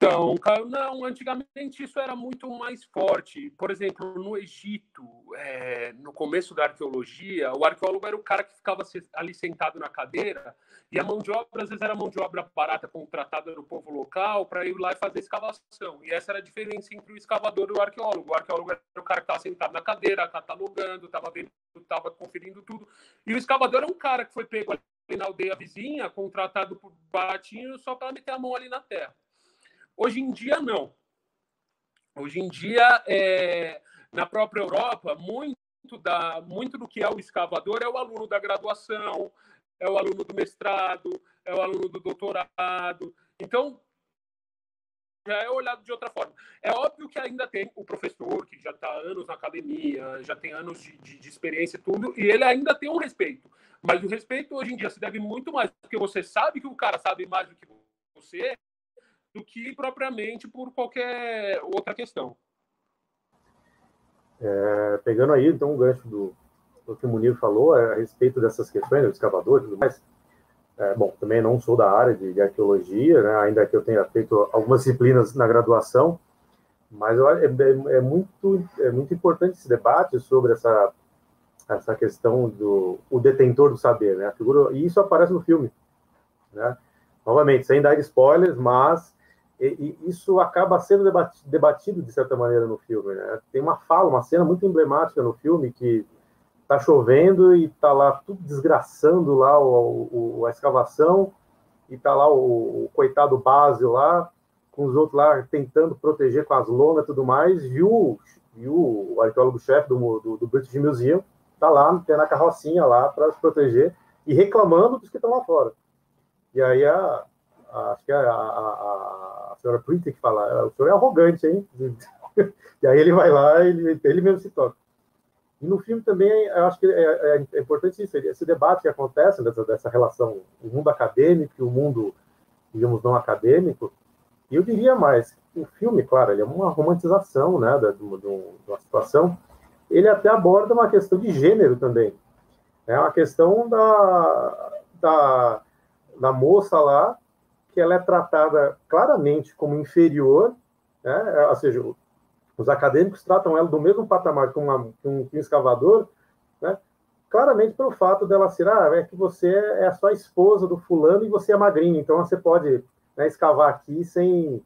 Speaker 4: Então, não, antigamente isso era muito mais forte. Por exemplo, no Egito, é, no começo da arqueologia, o arqueólogo era o cara que ficava ali sentado na cadeira e a mão de obra, às vezes, era mão de obra barata contratada do povo local para ir lá e fazer escavação. E essa era a diferença entre o escavador e o arqueólogo. O arqueólogo era o cara que estava sentado na cadeira, catalogando, estava vendo, estava conferindo tudo. E o escavador é um cara que foi pego ali na aldeia vizinha, contratado por baratinho, só para meter a mão ali na terra. Hoje em dia, não. Hoje em dia, é, na própria Europa, muito, da, muito do que é o escavador é o aluno da graduação, é o aluno do mestrado, é o aluno do doutorado. Então, já é olhado de outra forma. É óbvio que ainda tem o professor, que já está anos na academia, já tem anos de, de, de, experiência e tudo, e ele ainda tem um respeito. Mas o respeito hoje em dia se deve muito mais porque você sabe que o cara sabe mais do que você, do que propriamente por qualquer outra questão.
Speaker 3: É, pegando aí, então, o gancho do, do que o Munir falou é, a respeito dessas questões, do escavador e tudo mais. É, bom, também não sou da área de, de arqueologia, né, ainda que eu tenha feito algumas disciplinas na graduação, mas eu, é, é, é, muito, é muito importante esse debate sobre essa, essa questão do o detentor do saber, né? A figura, e isso aparece no filme, né? Novamente, sem dar spoilers, mas e, e isso acaba sendo debatido, de certa maneira no filme. Né? Tem uma fala, uma cena muito emblemática no filme que tá chovendo e tá lá tudo desgraçando lá o, o a escavação e tá lá o, o coitado Básio lá com os outros lá tentando proteger com as lonas e tudo mais, e o, e o arqueólogo-chefe do, do, do British Museum tá lá tendo a carrocinha lá para se proteger e reclamando dos que estão lá fora. E aí a, a acho que é a, a senhora Pretty que fala, é, o senhor é arrogante, hein? e aí ele vai lá ele, ele mesmo se toca. E no filme também, eu acho que é, é, é importante isso, esse debate que acontece dessa, dessa relação, o mundo acadêmico e o mundo, digamos, não acadêmico. E eu diria mais, o filme, claro, ele é uma romantização, né, de, de, de uma situação. Ele até aborda uma questão de gênero também. É uma questão da, da, da moça lá, que ela é tratada claramente como inferior, né, ou seja, os acadêmicos tratam ela do mesmo patamar que, uma, que um, que escavador, né? claramente pelo fato dela ser, ah, é que você é a sua esposa do fulano e você é magrinha, então você pode né, escavar aqui sem,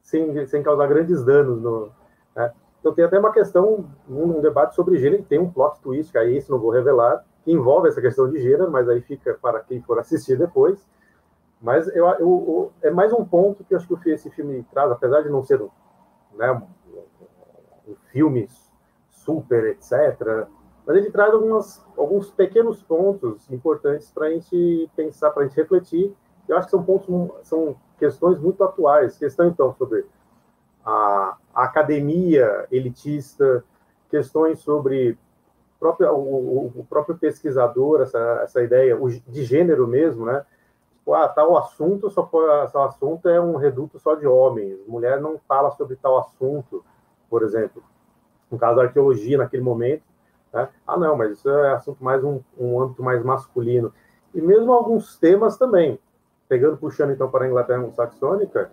Speaker 3: sem, sem causar grandes danos. No, né? Então tem até uma questão, um, um debate sobre gênero, tem um plot twist, que aí isso não vou revelar, que envolve essa questão de gênero, mas aí fica para quem for assistir depois. Mas eu, eu, eu é mais um ponto que acho que esse filme traz, apesar de não ser né, um filme super, etc. Mas ele traz algumas, alguns pequenos pontos importantes para a gente pensar, para a gente refletir. Eu acho que são pontos, são questões muito atuais. Questão, então, sobre a, a academia elitista, questões sobre próprio, o, o, próprio pesquisador, essa, essa ideia de gênero mesmo, né? Tipo, ah, tal assunto só tal assunto é um reduto só de homens, mulher não fala sobre tal assunto por exemplo, no caso da arqueologia naquele momento, né? ah, não, mas isso é assunto mais um, um âmbito mais masculino. E mesmo alguns temas também, pegando, puxando então para a Inglaterra anglo-saxônica,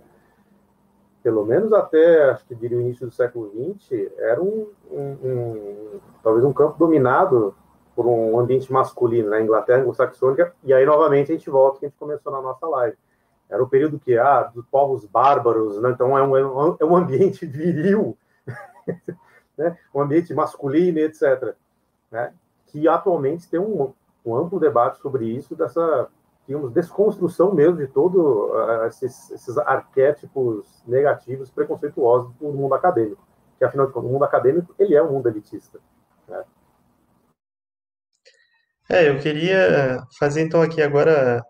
Speaker 3: pelo menos até, acho que diria o início do século XX, era um, um, um, talvez um campo dominado por um ambiente masculino, na né? Inglaterra anglo-saxônica, e aí novamente a gente volta que a gente começou na nossa live. Era o período que, ah, dos povos bárbaros, né? então é um, é um ambiente viril, né? um ambiente masculino, etc. Né? Que atualmente tem um, um, amplo debate sobre isso, dessa digamos, desconstrução mesmo de todos uh, esses, esses, arquétipos negativos, preconceituosos do mundo acadêmico. Que, afinal de contas, o mundo acadêmico ele é um mundo elitista. Né?
Speaker 1: É, eu queria fazer então aqui agora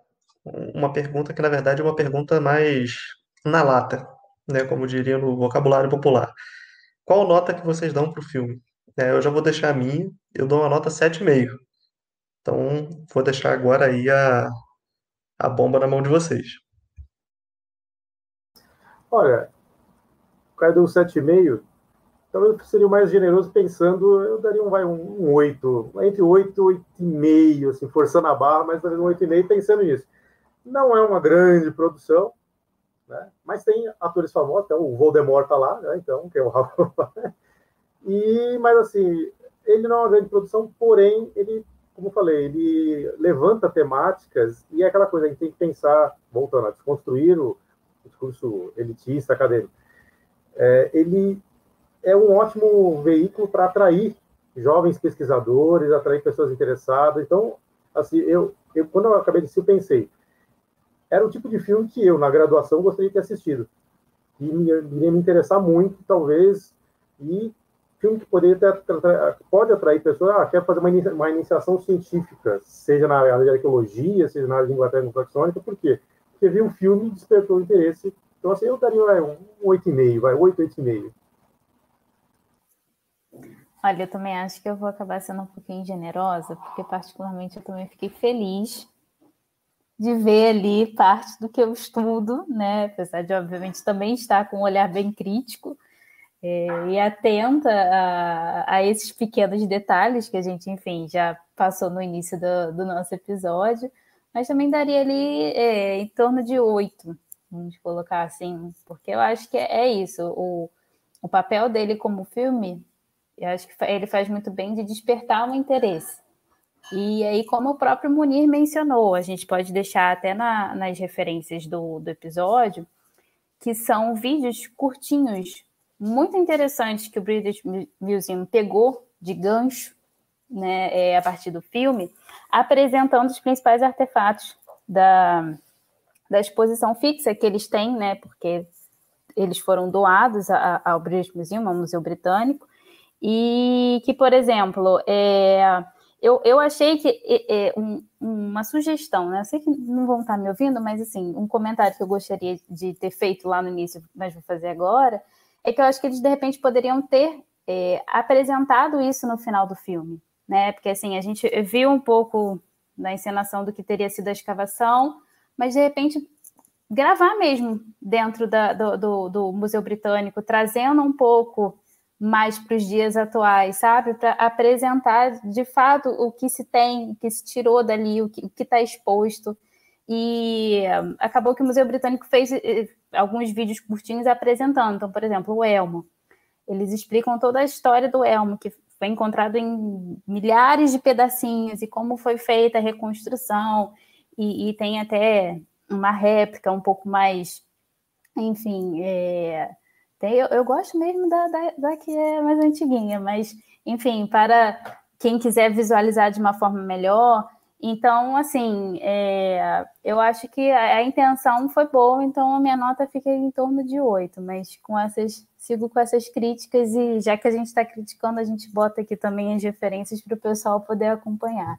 Speaker 1: uma pergunta que, na verdade, é uma pergunta mais na lata, né, como diria no vocabulário popular. Qual nota que vocês dão para o filme? É, eu já vou deixar a minha, eu dou uma nota 7,5. Então, vou deixar agora aí a, a bomba na mão de vocês.
Speaker 3: Olha, o cara deu um 7,5, talvez eu seria mais generoso pensando, eu daria um, vai, um 8, entre 8 e 8,5, assim, forçando a barra, mas talvez um 8,5 pensando nisso. Não é uma grande produção, né? Mas tem atores famosos, até o Voldemort tá lá, né? então, que é o E, mas assim, ele não é uma grande produção, porém, ele, como eu falei, ele levanta temáticas e é aquela coisa, gente tem que pensar, voltando a desconstruir o discurso elitista, acadêmico. É, ele é um ótimo veículo para atrair jovens pesquisadores, atrair pessoas interessadas. Então, assim, eu, eu quando eu acabei de se eu pensei, era o tipo de filme que eu, na graduação, gostaria de ter assistido. E iria me interessar muito, talvez, e filme que poderia ter, pode atrair pessoas, ah, quer fazer uma, uma iniciação científica, seja na área de arqueologia, seja na área de Inglaterra anglo-saxônica, por quê? Porque viu um filme e despertou interesse. Então, assim, eu daria vai, um 8,5, vai, 8, 8,5.
Speaker 2: Olha, eu também acho que eu vou acabar sendo um pouquinho generosa, porque particularmente eu também fiquei feliz de ver ali parte do que eu estudo, né? Apesar de, obviamente, também estar com um olhar bem crítico é, e atenta a, a, esses pequenos detalhes que a gente, enfim, já passou no início do, do nosso episódio, mas também daria ali é, em torno de oito, vamos colocar assim, porque eu acho que é, é isso, o, o papel dele como filme, eu acho que ele faz muito bem de despertar um interesse. E aí, como o próprio Munir mencionou, a gente pode deixar até na, nas referências do, do episódio, que são vídeos curtinhos, muito interessantes, que o British Museum pegou de gancho né, é, a partir do filme, apresentando os principais artefatos da, da exposição fixa que eles têm, né, porque eles foram doados ao British Museum, ao Museu Britânico, e que, por exemplo, é, eu, eu achei que é, é, um, uma sugestão, né? Eu sei que não vão estar me ouvindo, mas assim, um comentário que eu gostaria de ter feito lá no início, mas vou fazer agora, é que eu acho que eles de repente poderiam ter é, apresentado isso no final do filme, né? Porque assim, a gente viu um pouco da encenação do que teria sido a escavação, mas de repente gravar mesmo dentro da, do, do, do Museu Britânico, trazendo um pouco mais para os dias atuais, sabe? Para apresentar de fato o que se tem, o que se tirou dali, o que está exposto. E um, acabou que o Museu Britânico fez eh, alguns vídeos curtinhos apresentando. Então, por exemplo, o Elmo. Eles explicam toda a história do Elmo, que foi encontrado em milhares de pedacinhos e como foi feita a reconstrução. E, e tem até uma réplica um pouco mais, enfim, é, tem, eu, eu, gosto mesmo da, da, da, que é mais antiguinha, mas, enfim, para quem quiser visualizar de uma forma melhor. Então, assim, é, eu acho que a, a, intenção foi boa, então a minha nota fica em torno de oito, mas com essas, sigo com essas críticas e já que a gente está criticando, a gente bota aqui também as referências para o pessoal poder acompanhar.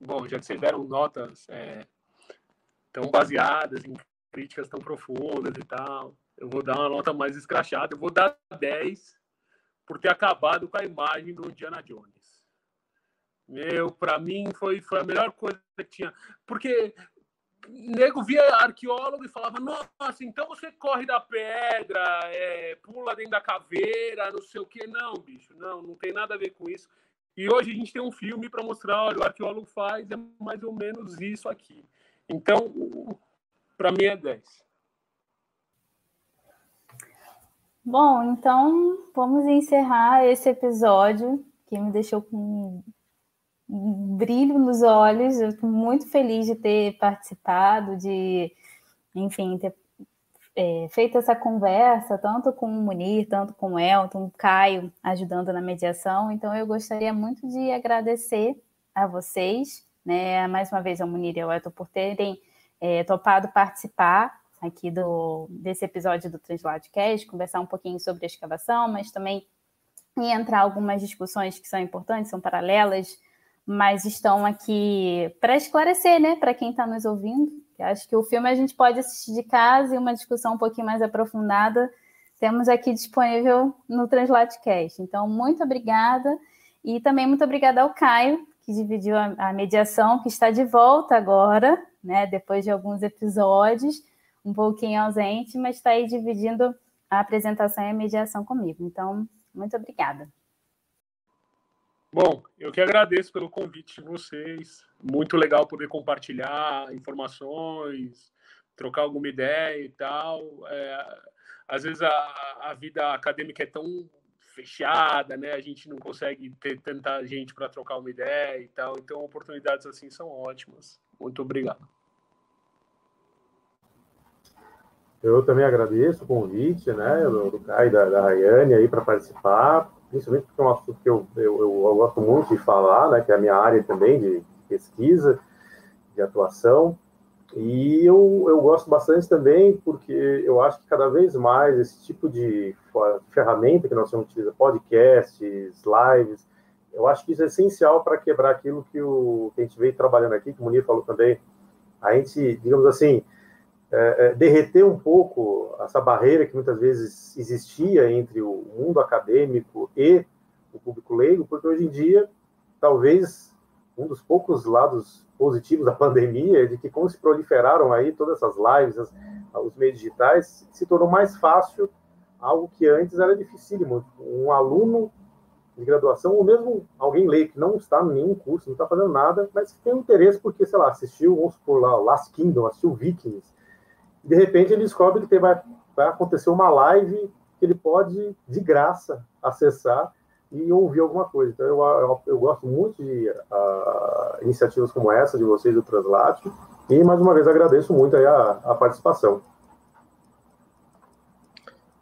Speaker 4: Bom, já que vocês deram notas é, tão baseadas em críticas tão profundas e tal. Eu vou dar uma nota mais escrachada. Eu vou dar 10 por ter acabado com a imagem do Indiana Jones. Meu, para mim foi, foi a melhor coisa que tinha. Porque nego via arqueólogo e falava: Nossa, então você corre da pedra, é, pula dentro da caveira, não sei o que. Não, bicho, não, não tem nada a ver com isso. E hoje a gente tem um filme para mostrar: olha, o arqueólogo faz é mais ou menos isso aqui. Então, para mim é 10.
Speaker 2: Bom, então vamos encerrar esse episódio que me deixou com um brilho nos olhos. Eu estou muito feliz de ter participado, de, enfim, ter é, feito essa conversa, tanto com o Munir, tanto com o Elton, Caio, ajudando na mediação. Então, eu gostaria muito de agradecer a vocês, né, mais uma vez ao Munir e ao Elton, por terem é, topado participar aqui do, desse episódio do Transladcast, conversar um pouquinho sobre a escavação, mas também entrar algumas discussões que são importantes, são paralelas, mas estão aqui para esclarecer, né, para quem está nos ouvindo. Acho que o filme a gente pode assistir de casa e uma discussão um pouquinho mais aprofundada temos aqui disponível no Translatecast. Então, muito obrigada. E também muito obrigada ao Caio, que dividiu a mediação, que está de volta agora, né? Depois de alguns episódios, um pouquinho ausente, mas está aí dividindo a apresentação e a mediação comigo. Então, muito obrigada.
Speaker 4: Bom, eu que agradeço pelo convite de vocês. Muito legal poder compartilhar informações, trocar alguma ideia e tal. É, às vezes a, a vida acadêmica é tão fechada, né? A gente não consegue ter tanta gente para trocar uma ideia e tal. Então, oportunidades assim são ótimas. Muito obrigado.
Speaker 3: Eu também agradeço o convite, né, do, do Caio e da, da Rayane aí para participar, principalmente porque é um assunto que eu, eu, eu, gosto muito de falar, né, que é a minha área também de pesquisa, de atuação. E eu, eu gosto bastante também porque eu acho que cada vez mais esse tipo de ferramenta que nós estamos utilizando, podcasts, lives, eu acho que isso é essencial para quebrar aquilo que, o, que a gente veio trabalhando aqui, que o Munir falou também. A gente, digamos assim, é, é, derreter um pouco essa barreira que muitas vezes existia entre o mundo acadêmico e o público leigo, porque hoje em dia, talvez um dos poucos lados positivos da pandemia é de que como se proliferaram aí todas essas lives, as, os meios digitais, se tornou mais fácil algo que antes era dificílimo. Um aluno de graduação, ou mesmo alguém leigo que não está em nenhum curso, não está fazendo nada, mas que tem interesse porque, sei lá, assistiu, vamos supor lá, Last Kingdom, assistiu Vikings, de repente ele descobre que vai, vai acontecer uma live que ele pode, de graça, acessar e ouvir alguma coisa. Então, eu, eu, eu gosto muito de uh, iniciativas como essa de vocês do Translate. E, mais uma vez, agradeço muito a, a participação.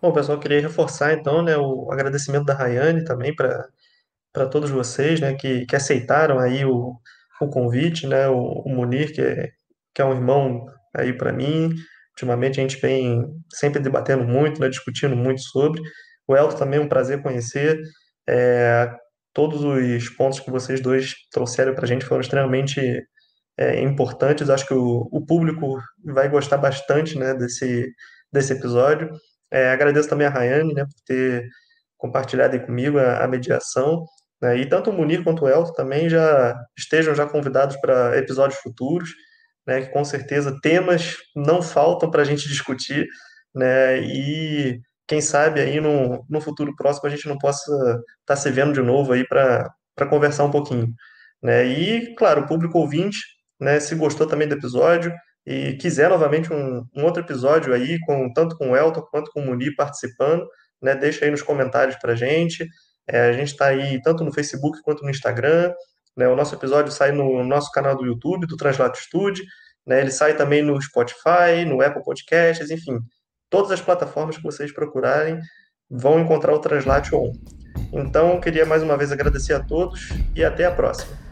Speaker 1: Bom, pessoal, queria reforçar então, né, o agradecimento da Rayane também para todos vocês, né, que, que aceitaram aí o, o convite, né, o, o Munir, que é, que é um irmão aí para mim, ultimamente a gente vem sempre debatendo muito, né, discutindo muito sobre, o Elton também é um prazer conhecer, é, todos os pontos que vocês dois trouxeram para a gente foram extremamente é, importantes, acho que o, o público vai gostar bastante, né, desse, desse episódio, é, agradeço também a Rayane, né, por ter compartilhado comigo a, a mediação. Né, e tanto o Munir quanto o Elton também já estejam já convidados para episódios futuros, né, que com certeza temas não faltam para a gente discutir, né, e quem sabe aí no, no futuro próximo a gente não possa estar tá se vendo de novo aí para conversar um pouquinho. Né, e, claro, o público ouvinte, né, se gostou também do episódio, e quiser novamente um, um, outro episódio aí, com, tanto com o Elton quanto com o Muni participando, né, deixa aí nos comentários para a gente. É, a gente está aí tanto no Facebook quanto no Instagram. Né, o nosso episódio sai no nosso canal do YouTube, do Translatitude. Né, ele sai também no Spotify, no Apple Podcasts, enfim. Todas as plataformas que vocês procurarem vão encontrar o Translate On. Então, queria mais uma vez agradecer a todos e até a próxima.